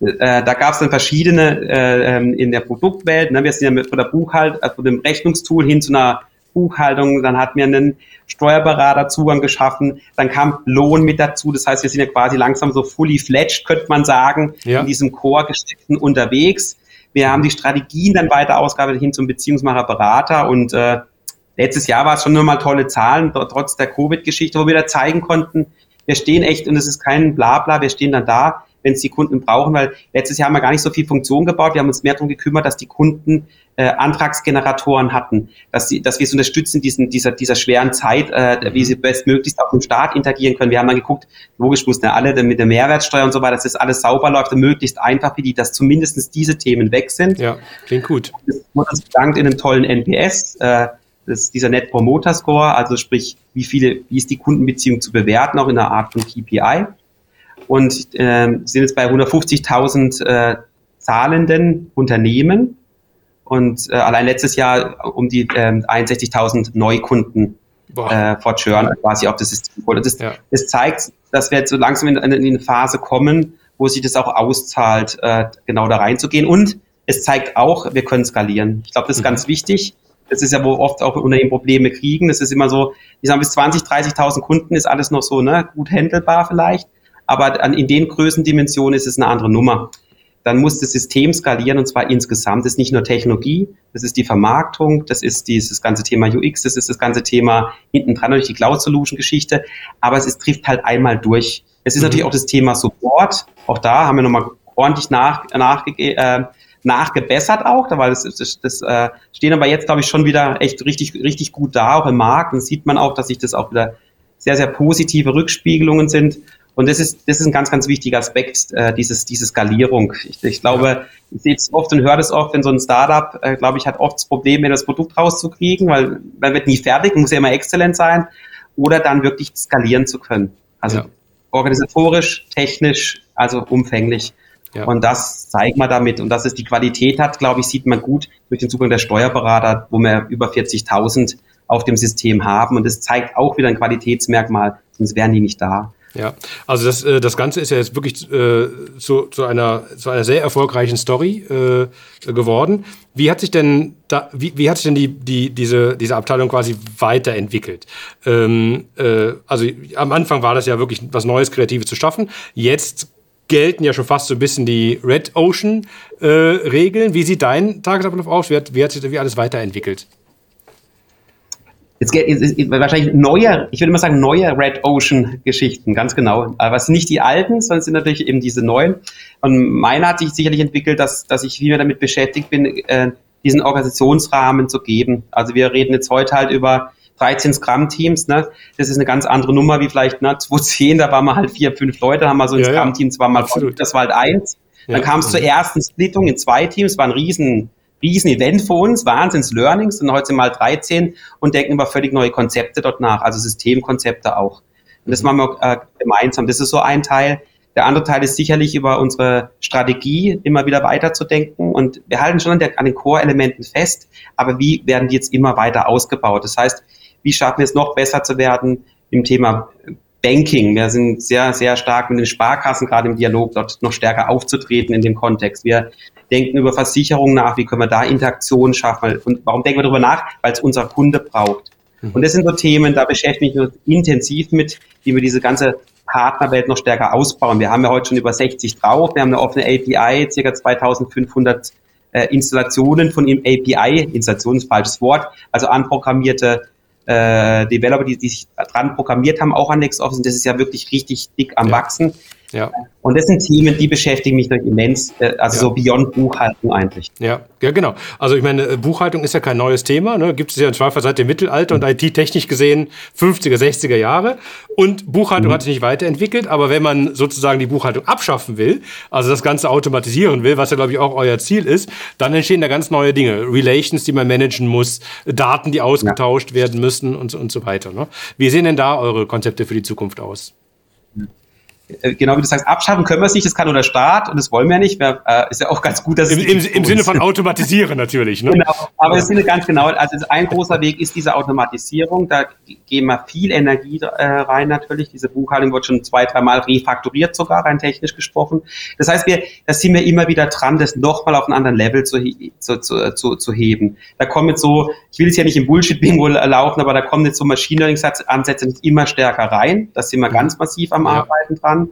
äh, da gab es dann verschiedene äh, ähm, in der Produktwelt. Ne? Wir sind ja mit, von der Buchhalt, äh, von dem Rechnungstool hin zu einer Buchhaltung, dann hat mir einen Steuerberater Zugang geschaffen, dann kam Lohn mit dazu, das heißt, wir sind ja quasi langsam so fully fledged, könnte man sagen, ja. in diesem Core-Geschäften unterwegs. Wir haben die Strategien dann weiter ausgearbeitet hin zum Beziehungsmacher Berater und äh, letztes Jahr war es schon nur mal tolle Zahlen, trotz der Covid-Geschichte, wo wir da zeigen konnten, wir stehen echt, und es ist kein Blabla, wir stehen dann da, wenn es die Kunden brauchen, weil letztes Jahr haben wir gar nicht so viel Funktion gebaut. Wir haben uns mehr darum gekümmert, dass die Kunden äh, Antragsgeneratoren hatten, dass, sie, dass wir es unterstützen diesen, dieser, dieser schweren Zeit, äh, wie mhm. sie bestmöglichst auf dem Staat interagieren können. Wir haben dann geguckt, logisch mussten ja alle mit der Mehrwertsteuer und so weiter, dass das alles sauber läuft und möglichst einfach für die, dass zumindest diese Themen weg sind. Ja, klingt gut. Das wurde uns bedankt in einem tollen NPS. Äh, das ist dieser Net Promoter Score, also sprich, wie viele, wie ist die Kundenbeziehung zu bewerten, auch in einer Art von KPI. Und äh, sind jetzt bei 150.000 äh, zahlenden Unternehmen und äh, allein letztes Jahr um die äh, 61.000 Neukunden äh, vor Churn quasi auf das System. Das, ja. das zeigt, dass wir jetzt so langsam in, in, eine Phase kommen, wo sich das auch auszahlt, äh, genau da reinzugehen. Und es zeigt auch, wir können skalieren. Ich glaube, das ist mhm. ganz wichtig. Das ist ja, wo oft auch Unternehmen Probleme kriegen. Das ist immer so, ich sage, bis 20, 30.000 Kunden ist alles noch so ne, gut handelbar vielleicht. Aber in den Größendimensionen ist es eine andere Nummer. Dann muss das System skalieren und zwar insgesamt. Das ist nicht nur Technologie, das ist die Vermarktung, das ist dieses ganze Thema UX, das ist das ganze Thema hinten dran durch die Cloud Solution Geschichte. Aber es ist, trifft halt einmal durch. Es ist mhm. natürlich auch das Thema Support. Auch da haben wir nochmal ordentlich nach, nachgegeben. Äh, nachgebessert auch, weil das, das, das äh, stehen aber jetzt, glaube ich, schon wieder echt richtig, richtig gut da, auch im Markt. Und sieht man auch, dass sich das auch wieder sehr, sehr positive Rückspiegelungen sind. Und das ist, das ist ein ganz, ganz wichtiger Aspekt, äh, dieses, diese Skalierung. Ich, ich glaube, ja. ich sehe es oft und höre das oft, wenn so ein Startup, äh, glaube ich, hat oft das Problem, das Produkt rauszukriegen, weil man wird nie fertig, muss ja immer exzellent sein, oder dann wirklich skalieren zu können. Also ja. organisatorisch, technisch, also umfänglich. Ja. Und das zeigt man damit. Und dass es die Qualität hat, glaube ich, sieht man gut durch den Zugang der Steuerberater, wo wir über 40.000 auf dem System haben. Und das zeigt auch wieder ein Qualitätsmerkmal, sonst wären die nicht da. Ja, also das, äh, das Ganze ist ja jetzt wirklich äh, zu, zu, einer, zu einer sehr erfolgreichen Story äh, geworden. Wie hat sich denn da, wie, wie hat sich denn die, die, diese, diese Abteilung quasi weiterentwickelt? Ähm, äh, also am Anfang war das ja wirklich was Neues, Kreatives zu schaffen. Jetzt gelten ja schon fast so ein bisschen die Red Ocean äh, Regeln. Wie sieht dein Tagesablauf aus? Wie hat, wie hat sich wie alles weiterentwickelt? Jetzt geht wahrscheinlich neue, ich würde immer sagen, neue Red Ocean Geschichten, ganz genau. Aber es sind nicht die alten, sondern es sind natürlich eben diese neuen. Und meine hat sich sicherlich entwickelt, dass, dass ich wieder damit beschäftigt bin, äh, diesen Organisationsrahmen zu geben. Also wir reden jetzt heute halt über 13 Scrum-Teams, ne? Das ist eine ganz andere Nummer wie vielleicht, ne, 2010, da waren wir halt vier, fünf Leute, haben wir so ein ja, Scrum-Team zwar mal, absolut. das war halt eins. Dann kam es zur ersten Splittung in zwei Teams, war ein riesen, riesen Event für uns, Wahnsinns Learnings, und heute sind mal 13 und denken über völlig neue Konzepte dort nach, also Systemkonzepte auch. Und das mhm. machen wir äh, gemeinsam. Das ist so ein Teil. Der andere Teil ist sicherlich über unsere Strategie immer wieder weiterzudenken und wir halten schon an, der, an den Core-Elementen fest, aber wie werden die jetzt immer weiter ausgebaut? Das heißt, wie schaffen wir es noch besser zu werden im Thema Banking. Wir sind sehr, sehr stark mit den Sparkassen gerade im Dialog, dort noch stärker aufzutreten in dem Kontext. Wir denken über Versicherungen nach, wie können wir da Interaktion schaffen. Und warum denken wir darüber nach? Weil es unser Kunde braucht. Mhm. Und das sind so Themen, da beschäftigen wir uns intensiv mit, wie wir diese ganze Partnerwelt noch stärker ausbauen. Wir haben ja heute schon über 60 drauf. Wir haben eine offene API, circa 2500 äh, Installationen von API, Installation ist falsches Wort, also anprogrammierte äh, Developer, die, die sich dran programmiert haben, auch an LexOffice. Und das ist ja wirklich richtig dick am ja. Wachsen. Ja. Und das sind Themen, die beschäftigen mich noch immens, äh, also ja. so beyond Buchhaltung eigentlich. Ja, ja, genau. Also ich meine, äh, Buchhaltung ist ja kein neues Thema, ne? gibt es ja in Zweifel seit dem Mittelalter und IT-technisch gesehen 50er, 60er Jahre. Und Buchhaltung mhm. hat sich nicht weiterentwickelt, aber wenn man sozusagen die Buchhaltung abschaffen will, also das Ganze automatisieren will, was ja glaube ich auch euer Ziel ist, dann entstehen da ganz neue Dinge. Relations, die man managen muss, Daten, die ausgetauscht ja. werden müssen und, und so weiter. Ne? Wie sehen denn da eure Konzepte für die Zukunft aus? Äh, genau wie du sagst, abschaffen können wir es nicht, das kann nur der Staat und das wollen wir nicht. Wir, äh, ist ja auch ganz gut, dass Im, im, im Sinne von automatisieren natürlich. Ne? Genau, aber es sind ganz genau, also ein großer Weg ist diese Automatisierung. Da gehen wir viel Energie äh, rein natürlich. Diese Buchhaltung wird schon zwei, dreimal refakturiert sogar, rein technisch gesprochen. Das heißt, wir, da sind wir immer wieder dran, das nochmal auf einen anderen Level zu, zu, zu, zu, zu heben. Da kommen jetzt so, ich will es ja nicht im Bullshit-Bingo laufen, aber da kommen jetzt so Machine Learning-Ansätze immer stärker rein. Da sind wir mhm. ganz massiv am ja. Arbeiten dran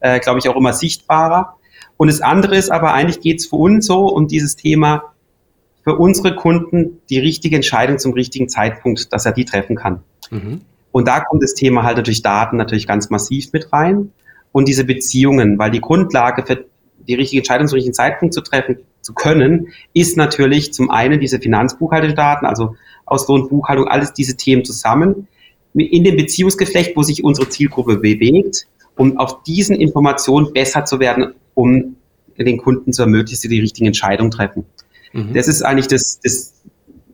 äh, glaube ich, auch immer sichtbarer. Und das andere ist aber, eigentlich geht es für uns so um dieses Thema für unsere Kunden die richtige Entscheidung zum richtigen Zeitpunkt, dass er die treffen kann. Mhm. Und da kommt das Thema halt natürlich Daten natürlich ganz massiv mit rein und diese Beziehungen, weil die Grundlage für die richtige Entscheidung zum richtigen Zeitpunkt zu treffen zu können, ist natürlich zum einen diese Finanzbuchhaltungsdaten, also Auslohn, Buchhaltung, alles diese Themen zusammen in dem Beziehungsgeflecht, wo sich unsere Zielgruppe bewegt, um auf diesen Informationen besser zu werden, um den Kunden zu ermöglichen, dass sie die richtigen Entscheidungen treffen. Mhm. Das ist eigentlich das, das,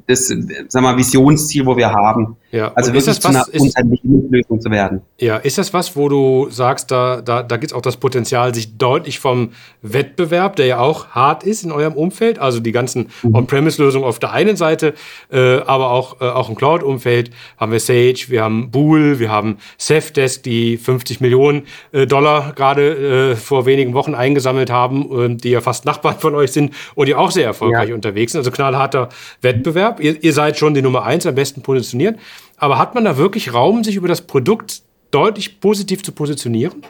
das sagen wir, Visionsziel, wo wir haben. Ja. Also wirklich das zu einer Unternehmenslösung zu werden. Ja, ist das was, wo du sagst, da, da, da gibt es auch das Potenzial, sich deutlich vom Wettbewerb, der ja auch hart ist in eurem Umfeld, also die ganzen mhm. On-Premise-Lösungen auf der einen Seite, äh, aber auch, äh, auch im Cloud-Umfeld haben wir Sage, wir haben Bool, wir haben Safdesk, die 50 Millionen äh, Dollar gerade äh, vor wenigen Wochen eingesammelt haben, die ja fast Nachbarn von euch sind und die auch sehr erfolgreich ja. unterwegs sind. Also knallharter Wettbewerb. Ihr, ihr seid schon die Nummer eins am besten positioniert. Aber hat man da wirklich Raum, sich über das Produkt deutlich positiv zu positionieren?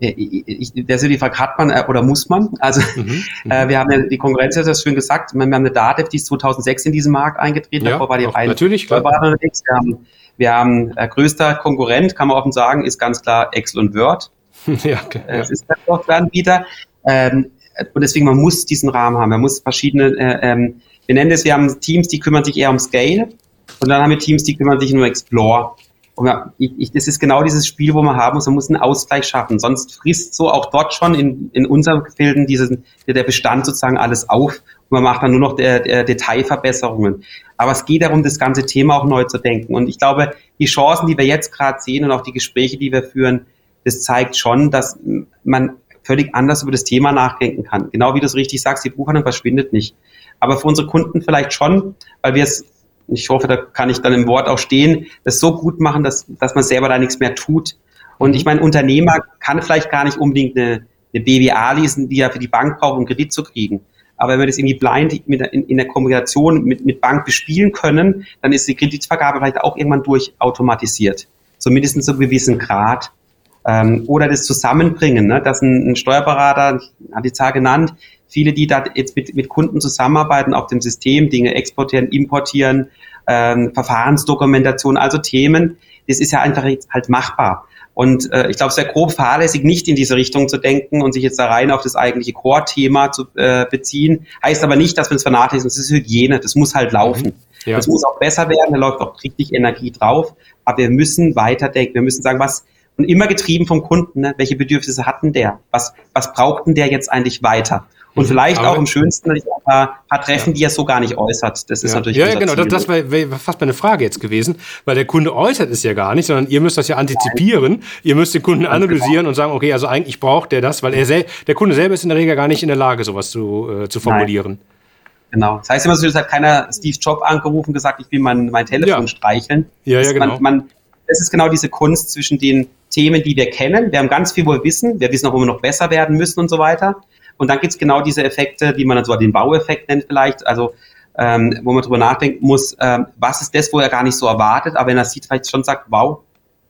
Äh, ich, der die Frage hat man äh, oder muss man? Also mhm, mhm, äh, wir haben ja die Konkurrenz ja das schön gesagt. Wir haben eine Datev, die ist 2006 in diesen Markt eingetreten. Ja, Davor war die rein natürlich klar. unterwegs. Wir haben, wir haben äh, größter Konkurrent, kann man offen sagen, ist ganz klar Excel und Word. ja, okay. Das ist der Softwareanbieter. Ähm, und deswegen man muss diesen Rahmen haben. Man muss verschiedene. Äh, ähm, wir nennen das, wir haben Teams, die kümmern sich eher um Scale und dann haben wir Teams, die kümmern sich nur Explore. Und ich, ich, das ist genau dieses Spiel, wo man haben muss, man muss einen Ausgleich schaffen. Sonst frisst so auch dort schon in, in unseren Gefilden diesen, der Bestand sozusagen alles auf und man macht dann nur noch der, der Detailverbesserungen. Aber es geht darum, das ganze Thema auch neu zu denken. Und ich glaube, die Chancen, die wir jetzt gerade sehen und auch die Gespräche, die wir führen, das zeigt schon, dass man völlig anders über das Thema nachdenken kann. Genau wie du es richtig sagst, die Buchhandlung verschwindet nicht. Aber für unsere Kunden vielleicht schon, weil wir es ich hoffe, da kann ich dann im Wort auch stehen, das so gut machen, dass, dass man selber da nichts mehr tut. Und ich meine, Unternehmer kann vielleicht gar nicht unbedingt eine, eine BWA lesen, die er für die Bank braucht, um Kredit zu kriegen. Aber wenn wir das irgendwie blind mit, in, in der Kommunikation mit, mit Bank bespielen können, dann ist die Kreditvergabe vielleicht auch irgendwann durchautomatisiert. Zumindest zu einem gewissen Grad. Ähm, oder das Zusammenbringen, ne? dass ein, ein Steuerberater, hat die Zahl genannt, viele, die da jetzt mit, mit Kunden zusammenarbeiten auf dem System, Dinge exportieren, importieren, ähm, Verfahrensdokumentation, also Themen, das ist ja einfach jetzt halt machbar. Und äh, ich glaube, es wäre grob fahrlässig, nicht in diese Richtung zu denken und sich jetzt da rein auf das eigentliche Core-Thema zu äh, beziehen. Heißt aber nicht, dass wir es vernachlässigen. Das ist Hygiene, das muss halt laufen. Ja. Das muss auch besser werden, da läuft auch richtig Energie drauf. Aber wir müssen weiterdenken. Wir müssen sagen, was, und immer getrieben vom Kunden, ne? welche Bedürfnisse hatten der? Was, was braucht denn der jetzt eigentlich weiter? Und mhm. vielleicht Aber auch im schönsten ein paar, paar Treffen, ja. die er so gar nicht äußert. Das ist ja. natürlich Ja, genau, Ziel. das, das wäre fast meine Frage jetzt gewesen, weil der Kunde äußert es ja gar nicht, sondern ihr müsst das ja antizipieren. Nein. Ihr müsst den Kunden analysieren genau. und sagen, okay, also eigentlich braucht der das, weil er sel der Kunde selber ist in der Regel gar nicht in der Lage, sowas zu, äh, zu formulieren. Nein. Genau. Das heißt immer so, es hat keiner Steve Jobs angerufen gesagt, ich will mein, mein Telefon ja. streicheln. Ja, ja, genau. Man, man, das ist genau diese Kunst zwischen den Themen, die wir kennen. Wir haben ganz viel, wo wir wissen. Wir wissen auch, wo wir noch besser werden müssen und so weiter. Und dann gibt es genau diese Effekte, die man dann so den Baueffekt nennt vielleicht, also ähm, wo man drüber nachdenken muss, ähm, was ist das, wo er gar nicht so erwartet, aber wenn er sieht, vielleicht schon sagt, wow,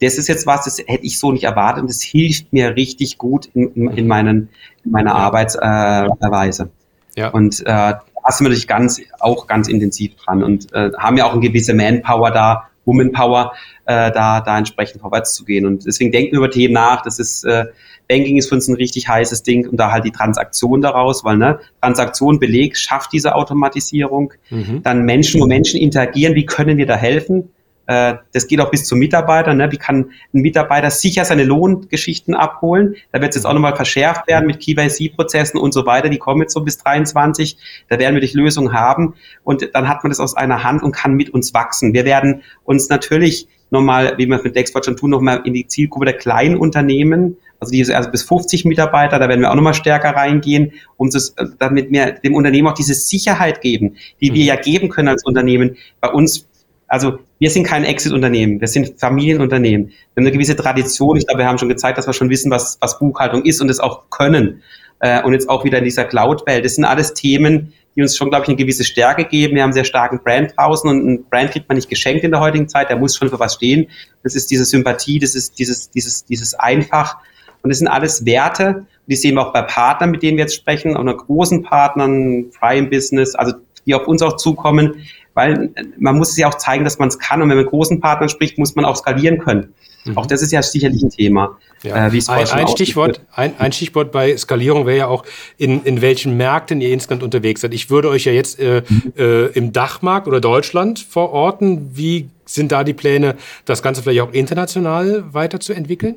das ist jetzt was, das hätte ich so nicht erwartet und das hilft mir richtig gut in, in, in, meinen, in meiner ja. Arbeitsweise. Äh, ja. Und äh, da sind wir natürlich ganz, auch ganz intensiv dran und äh, haben ja auch eine gewisse Manpower da, Womanpower, äh, da, da entsprechend vorwärts zu gehen. Und deswegen denken wir über Themen nach. Das ist, äh, Banking ist für uns ein richtig heißes Ding und da halt die Transaktion daraus, weil ne, Transaktion, Beleg schafft diese Automatisierung. Mhm. Dann Menschen, wo Menschen interagieren, wie können wir da helfen? Äh, das geht auch bis zum Mitarbeiter. Ne? Wie kann ein Mitarbeiter sicher seine Lohngeschichten abholen? Da wird es jetzt auch nochmal verschärft werden mit KYC-Prozessen und so weiter. Die kommen jetzt so bis 23. Da werden wir die Lösung haben. Und dann hat man das aus einer Hand und kann mit uns wachsen. Wir werden uns natürlich nochmal, wie wir es mit Dexport schon tun, nochmal in die Zielgruppe der kleinen Unternehmen also diese also bis 50 Mitarbeiter, da werden wir auch nochmal stärker reingehen, um das, äh, damit wir dem Unternehmen auch diese Sicherheit geben, die wir mhm. ja geben können als Unternehmen. Bei uns, also wir sind kein Exit-Unternehmen, wir sind Familienunternehmen. Wir haben eine gewisse Tradition. Ich glaube, wir haben schon gezeigt, dass wir schon wissen, was, was Buchhaltung ist und es auch können. Äh, und jetzt auch wieder in dieser Cloud-Welt. Das sind alles Themen, die uns schon, glaube ich, eine gewisse Stärke geben. Wir haben einen sehr starken Brand draußen und ein Brand kriegt man nicht geschenkt in der heutigen Zeit. Der muss schon für was stehen. Das ist diese Sympathie, das ist dieses, dieses, dieses einfach Und das sind alles Werte, die sehen wir auch bei Partnern, mit denen wir jetzt sprechen, auch großen Partnern, Prime Business, also die auf uns auch zukommen, weil man muss ja auch zeigen, dass man es kann. Und wenn man mit großen Partnern spricht, muss man auch skalieren können. Mhm. Auch das ist ja sicherlich ein Thema. Ja. Äh, ein, ein Stichwort, ein, ein, Stichwort bei Skalierung wäre ja auch, in, in welchen Märkten ihr insgesamt unterwegs seid. Ich würde euch ja jetzt äh, mhm. äh, im Dachmarkt oder Deutschland verorten. Wie sind da die Pläne, das Ganze vielleicht auch international weiterzuentwickeln?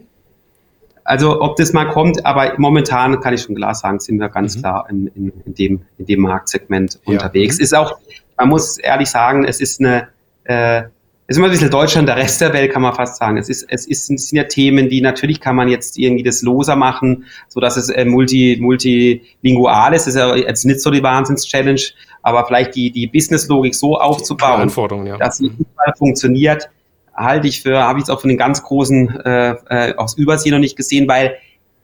Also ob das mal kommt, aber momentan kann ich schon klar sagen, sind wir ganz mhm. klar in, in, in, dem, in dem Marktsegment ja. unterwegs. Mhm. Ist auch, man muss ehrlich sagen, es ist eine, äh, es ist immer ein bisschen Deutschland, der Rest der Welt kann man fast sagen. Es ist, es ist, es sind ja Themen, die natürlich kann man jetzt irgendwie das loser machen, so dass es äh, multi, multilingual ist. Das ist ja jetzt nicht so die Wahnsinns-Challenge, aber vielleicht die, die Business-Logik so aufzubauen, ja. dass sie überall funktioniert, halte ich für, habe ich es auch von den ganz großen äh, äh, aus Übersee noch nicht gesehen, weil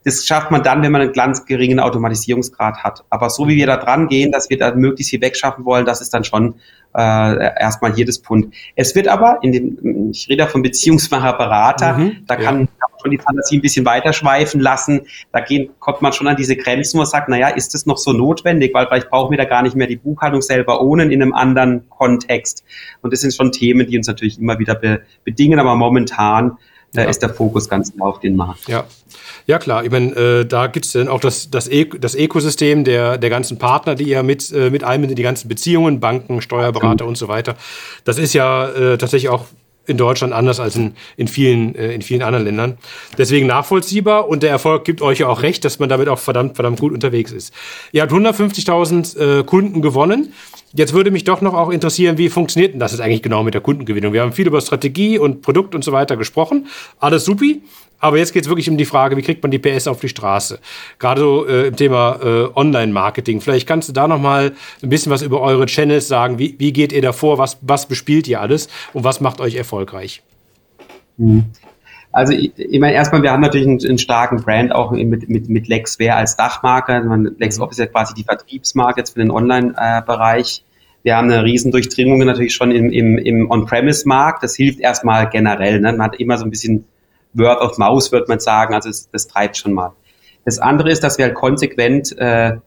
das schafft man dann, wenn man einen ganz geringen Automatisierungsgrad hat. Aber so wie wir da dran gehen, dass wir da möglichst viel wegschaffen wollen, das ist dann schon äh, erstmal jedes Punkt. Es wird aber, in dem, ich rede ja von Beziehungsmacher Berater, mhm, da kann, ja. schon die Fantasie ein bisschen weiter schweifen lassen. Da gehen, kommt man schon an diese Grenzen, wo man sagt, naja, ist das noch so notwendig? Weil vielleicht brauchen wir da gar nicht mehr die Buchhaltung selber ohne in einem anderen Kontext. Und das sind schon Themen, die uns natürlich immer wieder be bedingen, aber momentan da ja. ist der Fokus ganz klar auf den Markt. Ja, ja klar. Ich meine, äh, da gibt es dann auch das, das, e das Ökosystem der, der ganzen Partner, die ihr mit, äh, mit einbindet, die ganzen Beziehungen, Banken, Steuerberater mhm. und so weiter. Das ist ja äh, tatsächlich auch in Deutschland anders als in, in, vielen, äh, in vielen anderen Ländern. Deswegen nachvollziehbar und der Erfolg gibt euch ja auch recht, dass man damit auch verdammt, verdammt gut unterwegs ist. Ihr habt 150.000 äh, Kunden gewonnen. Jetzt würde mich doch noch auch interessieren, wie funktioniert denn das jetzt eigentlich genau mit der Kundengewinnung? Wir haben viel über Strategie und Produkt und so weiter gesprochen. Alles supi. Aber jetzt geht es wirklich um die Frage, wie kriegt man die PS auf die Straße? Gerade so äh, im Thema äh, Online-Marketing. Vielleicht kannst du da noch mal ein bisschen was über eure Channels sagen. Wie, wie geht ihr da vor? Was, was bespielt ihr alles? Und was macht euch erfolgreich? Mhm. Also ich, ich meine, erstmal, wir haben natürlich einen, einen starken Brand auch mit, mit, mit LexWare als Dachmarke. Also man, LexOffice ist ja quasi die Vertriebsmarke jetzt für den Online-Bereich. Wir haben eine riesen Durchdringung natürlich schon im, im, im On-Premise-Markt. Das hilft erstmal generell. Ne? Man hat immer so ein bisschen Word of Mouse, würde man sagen. Also das, das treibt schon mal. Das andere ist, dass wir halt konsequent äh,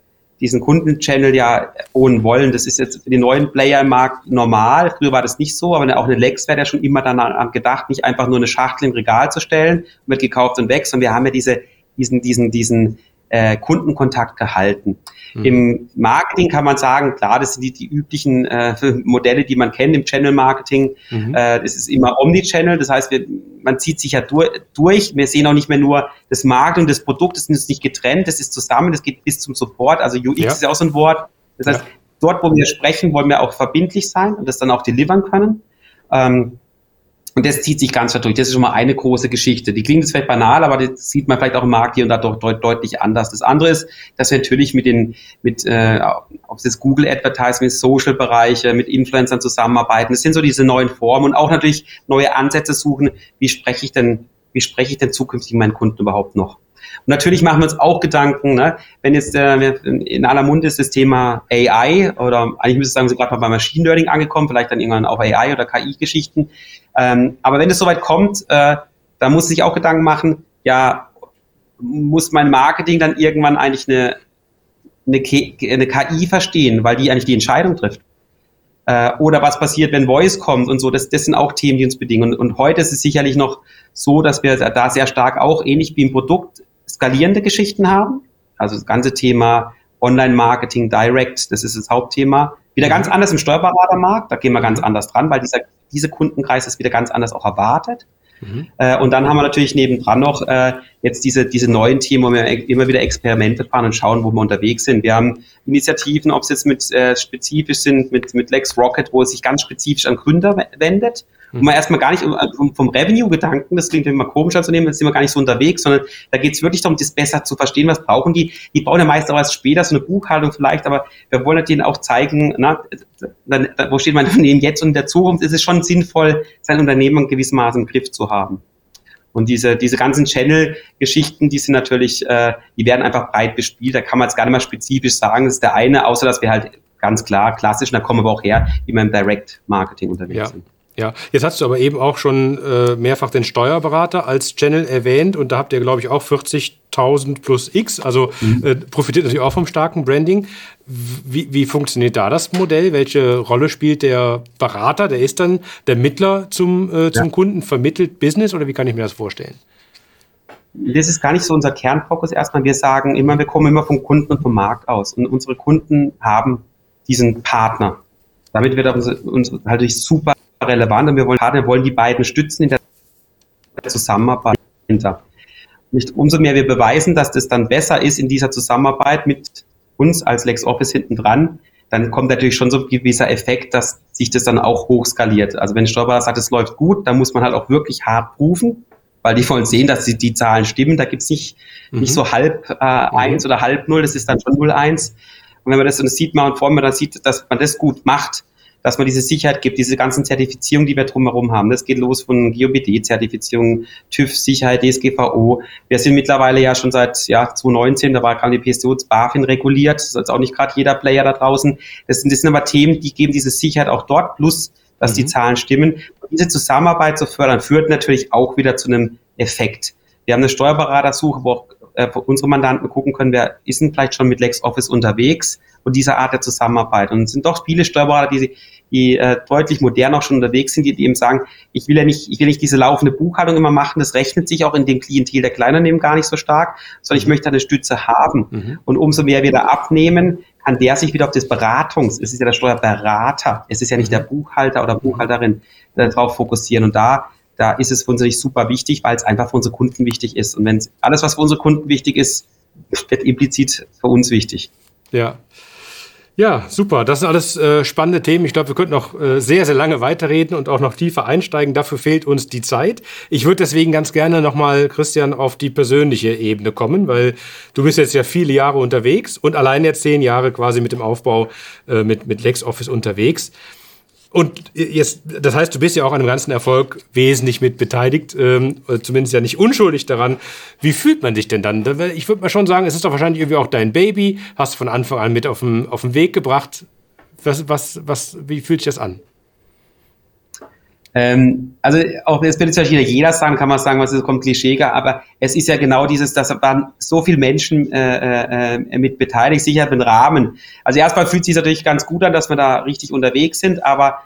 diesen Kundenchannel ja own wollen. Das ist jetzt für die neuen Player im Markt normal. Früher war das nicht so, aber auch eine Lex wäre ja schon immer daran gedacht, nicht einfach nur eine Schachtel im Regal zu stellen, wird gekauft und weg, sondern wir haben ja diese, diesen, diesen, diesen äh, Kundenkontakt gehalten. Mhm. Im Marketing kann man sagen, klar, das sind die, die üblichen äh, Modelle, die man kennt im Channel Marketing. Mhm. Äh, das ist immer Omnichannel, das heißt, wir, man zieht sich ja durch, durch. Wir sehen auch nicht mehr nur das Marketing und das Produkt, das ist nicht getrennt, das ist zusammen, das geht bis zum Support. Also UX ja. ist ja auch so ein Wort. Das heißt, ja. dort, wo wir sprechen, wollen wir auch verbindlich sein und das dann auch delivern können. Ähm, und das zieht sich ganz durch. Das ist schon mal eine große Geschichte. Die klingt jetzt vielleicht banal, aber das sieht man vielleicht auch im Markt hier und da doch deut deutlich anders. Das andere ist, dass wir natürlich mit den, mit, äh, ob es jetzt Google Advertising, Social-Bereiche, mit Influencern zusammenarbeiten. Das sind so diese neuen Formen und auch natürlich neue Ansätze suchen. Wie spreche ich denn, wie spreche ich denn zukünftig meinen Kunden überhaupt noch? Und natürlich machen wir uns auch Gedanken, ne? wenn jetzt äh, in aller Munde ist das Thema AI oder eigentlich müsste ich sagen, wir sind gerade mal bei Machine Learning angekommen, vielleicht dann irgendwann auch AI oder KI-Geschichten. Ähm, aber wenn es soweit kommt, äh, da muss sich auch Gedanken machen, ja, muss mein Marketing dann irgendwann eigentlich eine, eine, eine KI verstehen, weil die eigentlich die Entscheidung trifft? Äh, oder was passiert, wenn Voice kommt und so, das, das sind auch Themen, die uns bedingen. Und, und heute ist es sicherlich noch so, dass wir da sehr stark auch, ähnlich wie im Produkt, skalierende Geschichten haben. Also das ganze Thema Online-Marketing, Direct, das ist das Hauptthema. Wieder ganz mhm. anders im Steuerberatermarkt, da gehen wir ganz anders dran, weil dieser, diese Kundenkreis ist wieder ganz anders auch erwartet. Mhm. Äh, und dann haben wir natürlich nebendran noch äh, jetzt diese, diese neuen Themen, wo wir immer wieder Experimente fahren und schauen, wo wir unterwegs sind. Wir haben Initiativen, ob es jetzt mit äh, spezifisch sind, mit, mit Lex Rocket, wo es sich ganz spezifisch an Gründer wendet wo man erstmal gar nicht vom, vom Revenue-Gedanken, das klingt immer komisch anzunehmen, da sind wir gar nicht so unterwegs, sondern da geht es wirklich darum, das besser zu verstehen, was brauchen die. Die bauen ja meist auch erst später so eine Buchhaltung vielleicht, aber wir wollen denen auch zeigen, na, da, da, wo steht mein Unternehmen jetzt und in der Zukunft ist es schon sinnvoll, sein Unternehmen gewissermaßen im Griff zu haben. Und diese, diese ganzen Channel-Geschichten, die sind natürlich, äh, die werden einfach breit bespielt. Da kann man jetzt gar nicht mal spezifisch sagen, das ist der eine, außer dass wir halt ganz klar klassisch, und da kommen wir auch her, immer im Direct-Marketing unterwegs ja. sind. Ja, jetzt hast du aber eben auch schon äh, mehrfach den Steuerberater als Channel erwähnt und da habt ihr, glaube ich, auch 40.000 plus X, also mhm. äh, profitiert natürlich auch vom starken Branding. Wie, wie funktioniert da das Modell? Welche Rolle spielt der Berater? Der ist dann der Mittler zum, äh, zum ja. Kunden, vermittelt Business oder wie kann ich mir das vorstellen? Das ist gar nicht so unser Kernfokus erstmal. Wir sagen immer, wir kommen immer vom Kunden und vom Markt aus und unsere Kunden haben diesen Partner. Damit wird uns, uns halt super relevant und wir wollen Partner wollen die beiden stützen in der Zusammenarbeit. Nicht umso mehr wir beweisen, dass das dann besser ist in dieser Zusammenarbeit mit uns als LexOffice hinten dran, dann kommt natürlich schon so ein gewisser Effekt, dass sich das dann auch hochskaliert. Also wenn Steuerberater sagt, es läuft gut, dann muss man halt auch wirklich hart prüfen, weil die wollen sehen, dass die, die Zahlen stimmen. Da gibt's nicht, mhm. nicht so halb äh, eins mhm. oder halb null, das ist dann schon null eins. Und wenn man das, das sieht man und vor allem dann sieht, dass man das gut macht, dass man diese Sicherheit gibt, diese ganzen Zertifizierungen, die wir drumherum haben. Das geht los von GOBD-Zertifizierung, TÜV, Sicherheit, DSGVO. Wir sind mittlerweile ja schon seit ja, 2019, da war gerade die PSO BaFin reguliert. Das ist jetzt auch nicht gerade jeder Player da draußen. Das sind, das sind aber Themen, die geben diese Sicherheit auch dort, plus dass mhm. die Zahlen stimmen. Und diese Zusammenarbeit zu fördern, führt natürlich auch wieder zu einem Effekt. Wir haben eine Steuerberatersuche, wo auch äh, unsere Mandanten gucken können, wer ist denn vielleicht schon mit LexOffice unterwegs und dieser Art der Zusammenarbeit. Und es sind doch viele Steuerberater, die, die äh, deutlich modern auch schon unterwegs sind, die, die eben sagen, ich will ja nicht, ich will nicht diese laufende Buchhaltung immer machen, das rechnet sich auch in dem Klientel der Kleinunternehmen gar nicht so stark, sondern ich mhm. möchte eine Stütze haben. Mhm. Und umso mehr wir da abnehmen, kann der sich wieder auf das Beratungs, es ist ja der Steuerberater, es ist ja nicht der mhm. Buchhalter oder Buchhalterin, darauf fokussieren. Und da da ist es für uns natürlich super wichtig, weil es einfach für unsere Kunden wichtig ist. Und wenn alles, was für unsere Kunden wichtig ist, wird implizit für uns wichtig. Ja. Ja, super. Das sind alles äh, spannende Themen. Ich glaube, wir könnten noch äh, sehr, sehr lange weiterreden und auch noch tiefer einsteigen. Dafür fehlt uns die Zeit. Ich würde deswegen ganz gerne nochmal, Christian, auf die persönliche Ebene kommen, weil du bist jetzt ja viele Jahre unterwegs und allein jetzt zehn Jahre quasi mit dem Aufbau äh, mit, mit LexOffice unterwegs. Und jetzt, das heißt, du bist ja auch an dem ganzen Erfolg wesentlich mit beteiligt, ähm, zumindest ja nicht unschuldig daran. Wie fühlt man sich denn dann? Ich würde mal schon sagen, es ist doch wahrscheinlich irgendwie auch dein Baby, hast du von Anfang an mit auf den, auf den Weg gebracht. Was, was, was, wie fühlt sich das an? Ähm, also auch jetzt wird jetzt jeder sagen, kann man sagen, was ist kommt klischeeger, aber es ist ja genau dieses, dass dann so viele Menschen äh, äh, mit beteiligt, sicher mit Rahmen. Also erstmal fühlt sich natürlich ganz gut an, dass wir da richtig unterwegs sind, aber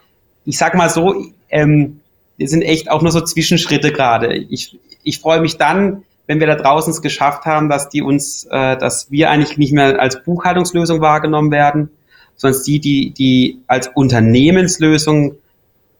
ich sag mal so, ähm, wir sind echt auch nur so Zwischenschritte gerade. Ich, ich freue mich dann, wenn wir da draußen es geschafft haben, dass die uns, äh, dass wir eigentlich nicht mehr als Buchhaltungslösung wahrgenommen werden, sondern die, die, die als Unternehmenslösung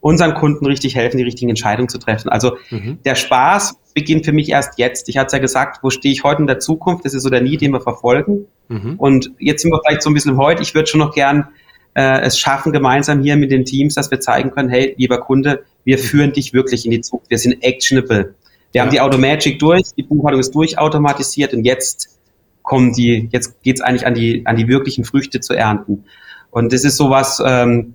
unseren Kunden richtig helfen, die richtigen Entscheidungen zu treffen. Also mhm. der Spaß beginnt für mich erst jetzt. Ich hatte es ja gesagt, wo stehe ich heute in der Zukunft? Das ist so der Nie, den wir verfolgen. Mhm. Und jetzt sind wir vielleicht so ein bisschen heute. Ich würde schon noch gern äh, es schaffen, gemeinsam hier mit den Teams, dass wir zeigen können, hey, lieber Kunde, wir mhm. führen dich wirklich in die Zukunft. Wir sind actionable. Wir ja. haben die Automagic durch, die Buchhaltung ist durchautomatisiert und jetzt kommen die, jetzt geht's eigentlich an die, an die wirklichen Früchte zu ernten. Und das ist sowas, ähm,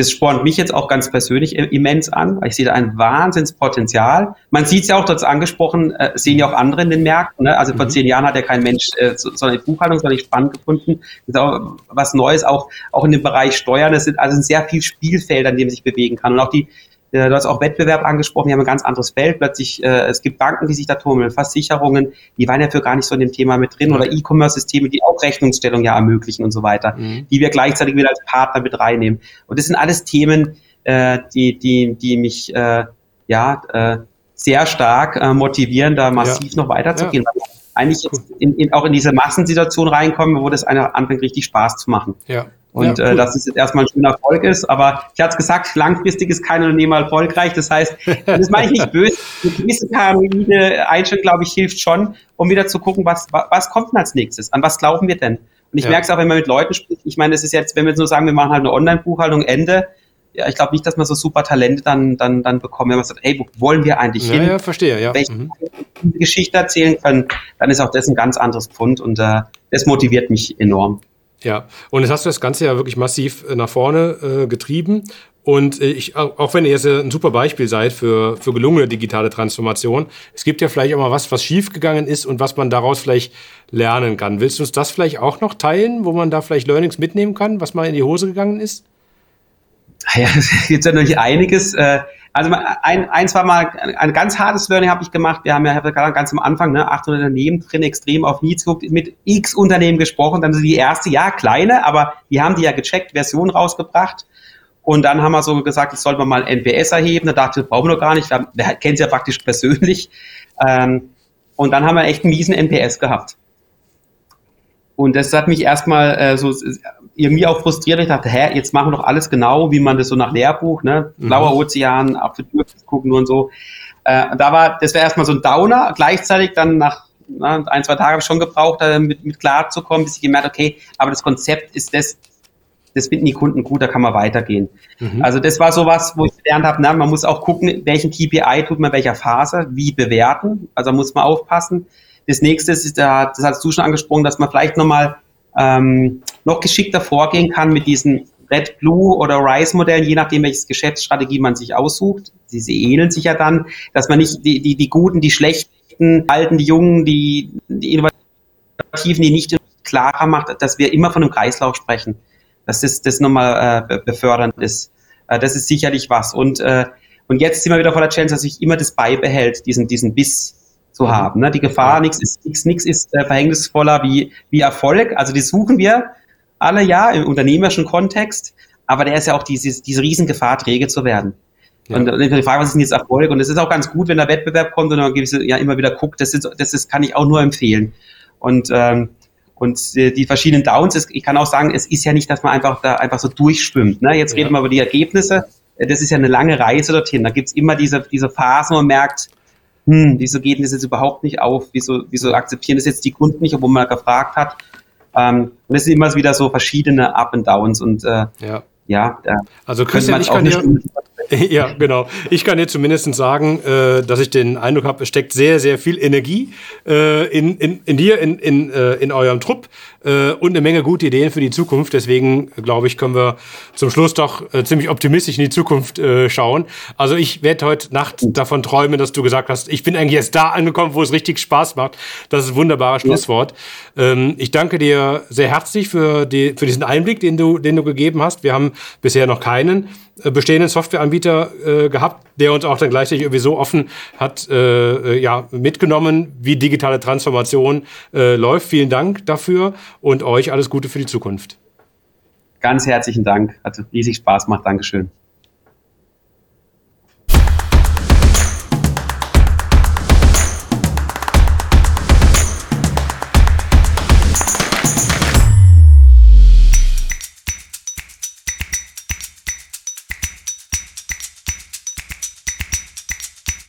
das spornt mich jetzt auch ganz persönlich immens an, weil ich sehe da ein Wahnsinnspotenzial. Man sieht es ja auch, dort angesprochen, äh, sehen ja auch andere in den Märkten. Ne? Also vor mhm. zehn Jahren hat ja kein Mensch äh, so, so eine Buchhaltung, sondern ich spannend gefunden. Das ist auch was Neues, auch, auch in dem Bereich Steuern. Das sind also sehr viel Spielfelder, in dem sich bewegen kann. Und auch die, äh, du hast auch Wettbewerb angesprochen, wir haben ein ganz anderes Feld. Plötzlich, äh, es gibt Banken, die sich da tummeln, Versicherungen, die waren ja für gar nicht so in dem Thema mit drin oder E-Commerce-Systeme, die auch Rechnungsstellung ja ermöglichen und so weiter, mhm. die wir gleichzeitig wieder als Partner mit reinnehmen. Und das sind alles Themen, äh, die, die, die mich äh, ja äh, sehr stark äh, motivieren, da massiv ja. noch weiterzugehen. Ja. Eigentlich jetzt in, in, auch in diese Massensituation reinkommen, wo das einer anfängt, richtig Spaß zu machen. Ja. Und ja, äh, cool. äh, dass es jetzt erstmal ein schöner Erfolg ist. Aber ich hatte es gesagt, langfristig ist kein Unternehmer erfolgreich. Das heißt, das meine ich nicht böse. Eine gewisse paranoide Einstellung, glaube ich, hilft schon, um wieder zu gucken, was, was kommt denn als nächstes? An was glauben wir denn? Und ich ja. merke es auch, wenn man mit Leuten spricht. Ich meine, es ist jetzt, wenn wir jetzt nur sagen, wir machen halt eine Online-Buchhaltung, Ende. Ja, ich glaube nicht, dass man so super Talente dann, dann, dann bekommt. Wenn man sagt, hey, wo wollen wir eigentlich ja, hin? Ja, verstehe, ja. Welche mhm. Geschichte erzählen können, dann ist auch das ein ganz anderes Pfund und äh, das motiviert mich enorm. Ja, und jetzt hast du das Ganze ja wirklich massiv äh, nach vorne äh, getrieben. Und äh, ich, auch wenn ihr jetzt ein super Beispiel seid für, für gelungene digitale Transformation, es gibt ja vielleicht auch mal was, was schiefgegangen ist und was man daraus vielleicht lernen kann. Willst du uns das vielleicht auch noch teilen, wo man da vielleicht Learnings mitnehmen kann, was mal in die Hose gegangen ist? Ja, es gibt natürlich einiges. Äh, also ein, eins war mal ein ganz hartes Learning habe ich gemacht. Wir haben ja ganz am Anfang ne, 800 Unternehmen drin, extrem auf Needs geguckt, mit x Unternehmen gesprochen. Dann sind die erste, ja kleine, aber die haben die ja gecheckt, Version rausgebracht. Und dann haben wir so gesagt, ich sollte mal NPS erheben. Da dachte ich, das brauchen wir noch gar nicht. Wir kennen es ja praktisch persönlich. Ähm, und dann haben wir echt einen miesen NPS gehabt. Und das hat mich erstmal äh, so irgendwie auch frustriert. Ich dachte, hä, jetzt machen wir doch alles genau, wie man das so nach Lehrbuch, ne? Mhm. Blauer Ozean, Apfeltür gucken nur und so. Äh, da war, das wäre erstmal so ein Downer. Gleichzeitig dann nach na, ein, zwei Tagen habe ich schon gebraucht, da mit, mit klar zu kommen, bis ich gemerkt okay, aber das Konzept ist das, das finden die Kunden gut, da kann man weitergehen. Mhm. Also das war sowas, wo ich gelernt habe, na, man muss auch gucken, welchen KPI tut man welcher Phase, wie bewerten. Also muss man aufpassen. Das nächste ist, das hast du schon angesprochen, dass man vielleicht nochmal ähm, noch geschickter vorgehen kann mit diesen Red, Blue oder Rise-Modellen, je nachdem, welche Geschäftsstrategie man sich aussucht. Sie, ähneln sich ja dann, dass man nicht die, die, die Guten, die Schlechten, Alten, die Jungen, die, die Innovativen, die nicht klarer macht, dass wir immer von einem Kreislauf sprechen. Dass das, das nochmal äh, befördernd ist. Äh, das ist sicherlich was. Und, äh, und jetzt sind wir wieder vor der Chance, dass sich immer das beibehält, diesen, diesen Biss zu haben. Ne? Die Gefahr, nichts ist, nix, nix ist äh, verhängnisvoller wie, wie Erfolg. Also die suchen wir alle ja im unternehmerischen Kontext, aber der ist ja auch dieses, diese Riesengefahr, träge zu werden. Ja. Und die Frage, was ist denn jetzt Erfolg? Und es ist auch ganz gut, wenn der Wettbewerb kommt und man ja immer wieder guckt, das, ist, das ist, kann ich auch nur empfehlen. Und, ähm, und die verschiedenen Downs, ist, ich kann auch sagen, es ist ja nicht, dass man einfach da einfach so durchschwimmt. Ne? Jetzt ja. reden wir über die Ergebnisse. Das ist ja eine lange Reise dorthin. Da gibt's immer diese, diese Phasen, wo man merkt, hm, wieso geht das jetzt überhaupt nicht auf? Wieso, wieso akzeptieren das jetzt die Kunden nicht, obwohl man gefragt hat? Ähm, und es sind immer wieder so verschiedene Up and Downs und äh, ja. ja also Christian, ich kann dir, ja, genau. Ich kann dir zumindest sagen, äh, dass ich den Eindruck habe, es steckt sehr, sehr viel Energie äh, in, in, in dir, in, in, äh, in eurem Trupp äh, und eine Menge gute Ideen für die Zukunft. Deswegen, glaube ich, können wir zum Schluss doch äh, ziemlich optimistisch in die Zukunft äh, schauen. Also ich werde heute Nacht davon träumen, dass du gesagt hast, ich bin eigentlich jetzt da angekommen, wo es richtig Spaß macht. Das ist ein wunderbares Schlusswort. Ja. Ähm, ich danke dir sehr herzlich für, die, für diesen Einblick, den du, den du gegeben hast. Wir haben bisher noch keinen bestehenden Softwareanbieter äh, gehabt, der uns auch dann gleichzeitig irgendwie so offen hat äh, äh, ja, mitgenommen, wie digitale Transformation äh, läuft. Vielen Dank dafür und euch alles Gute für die Zukunft. Ganz herzlichen Dank. Hat riesig Spaß gemacht. Dankeschön.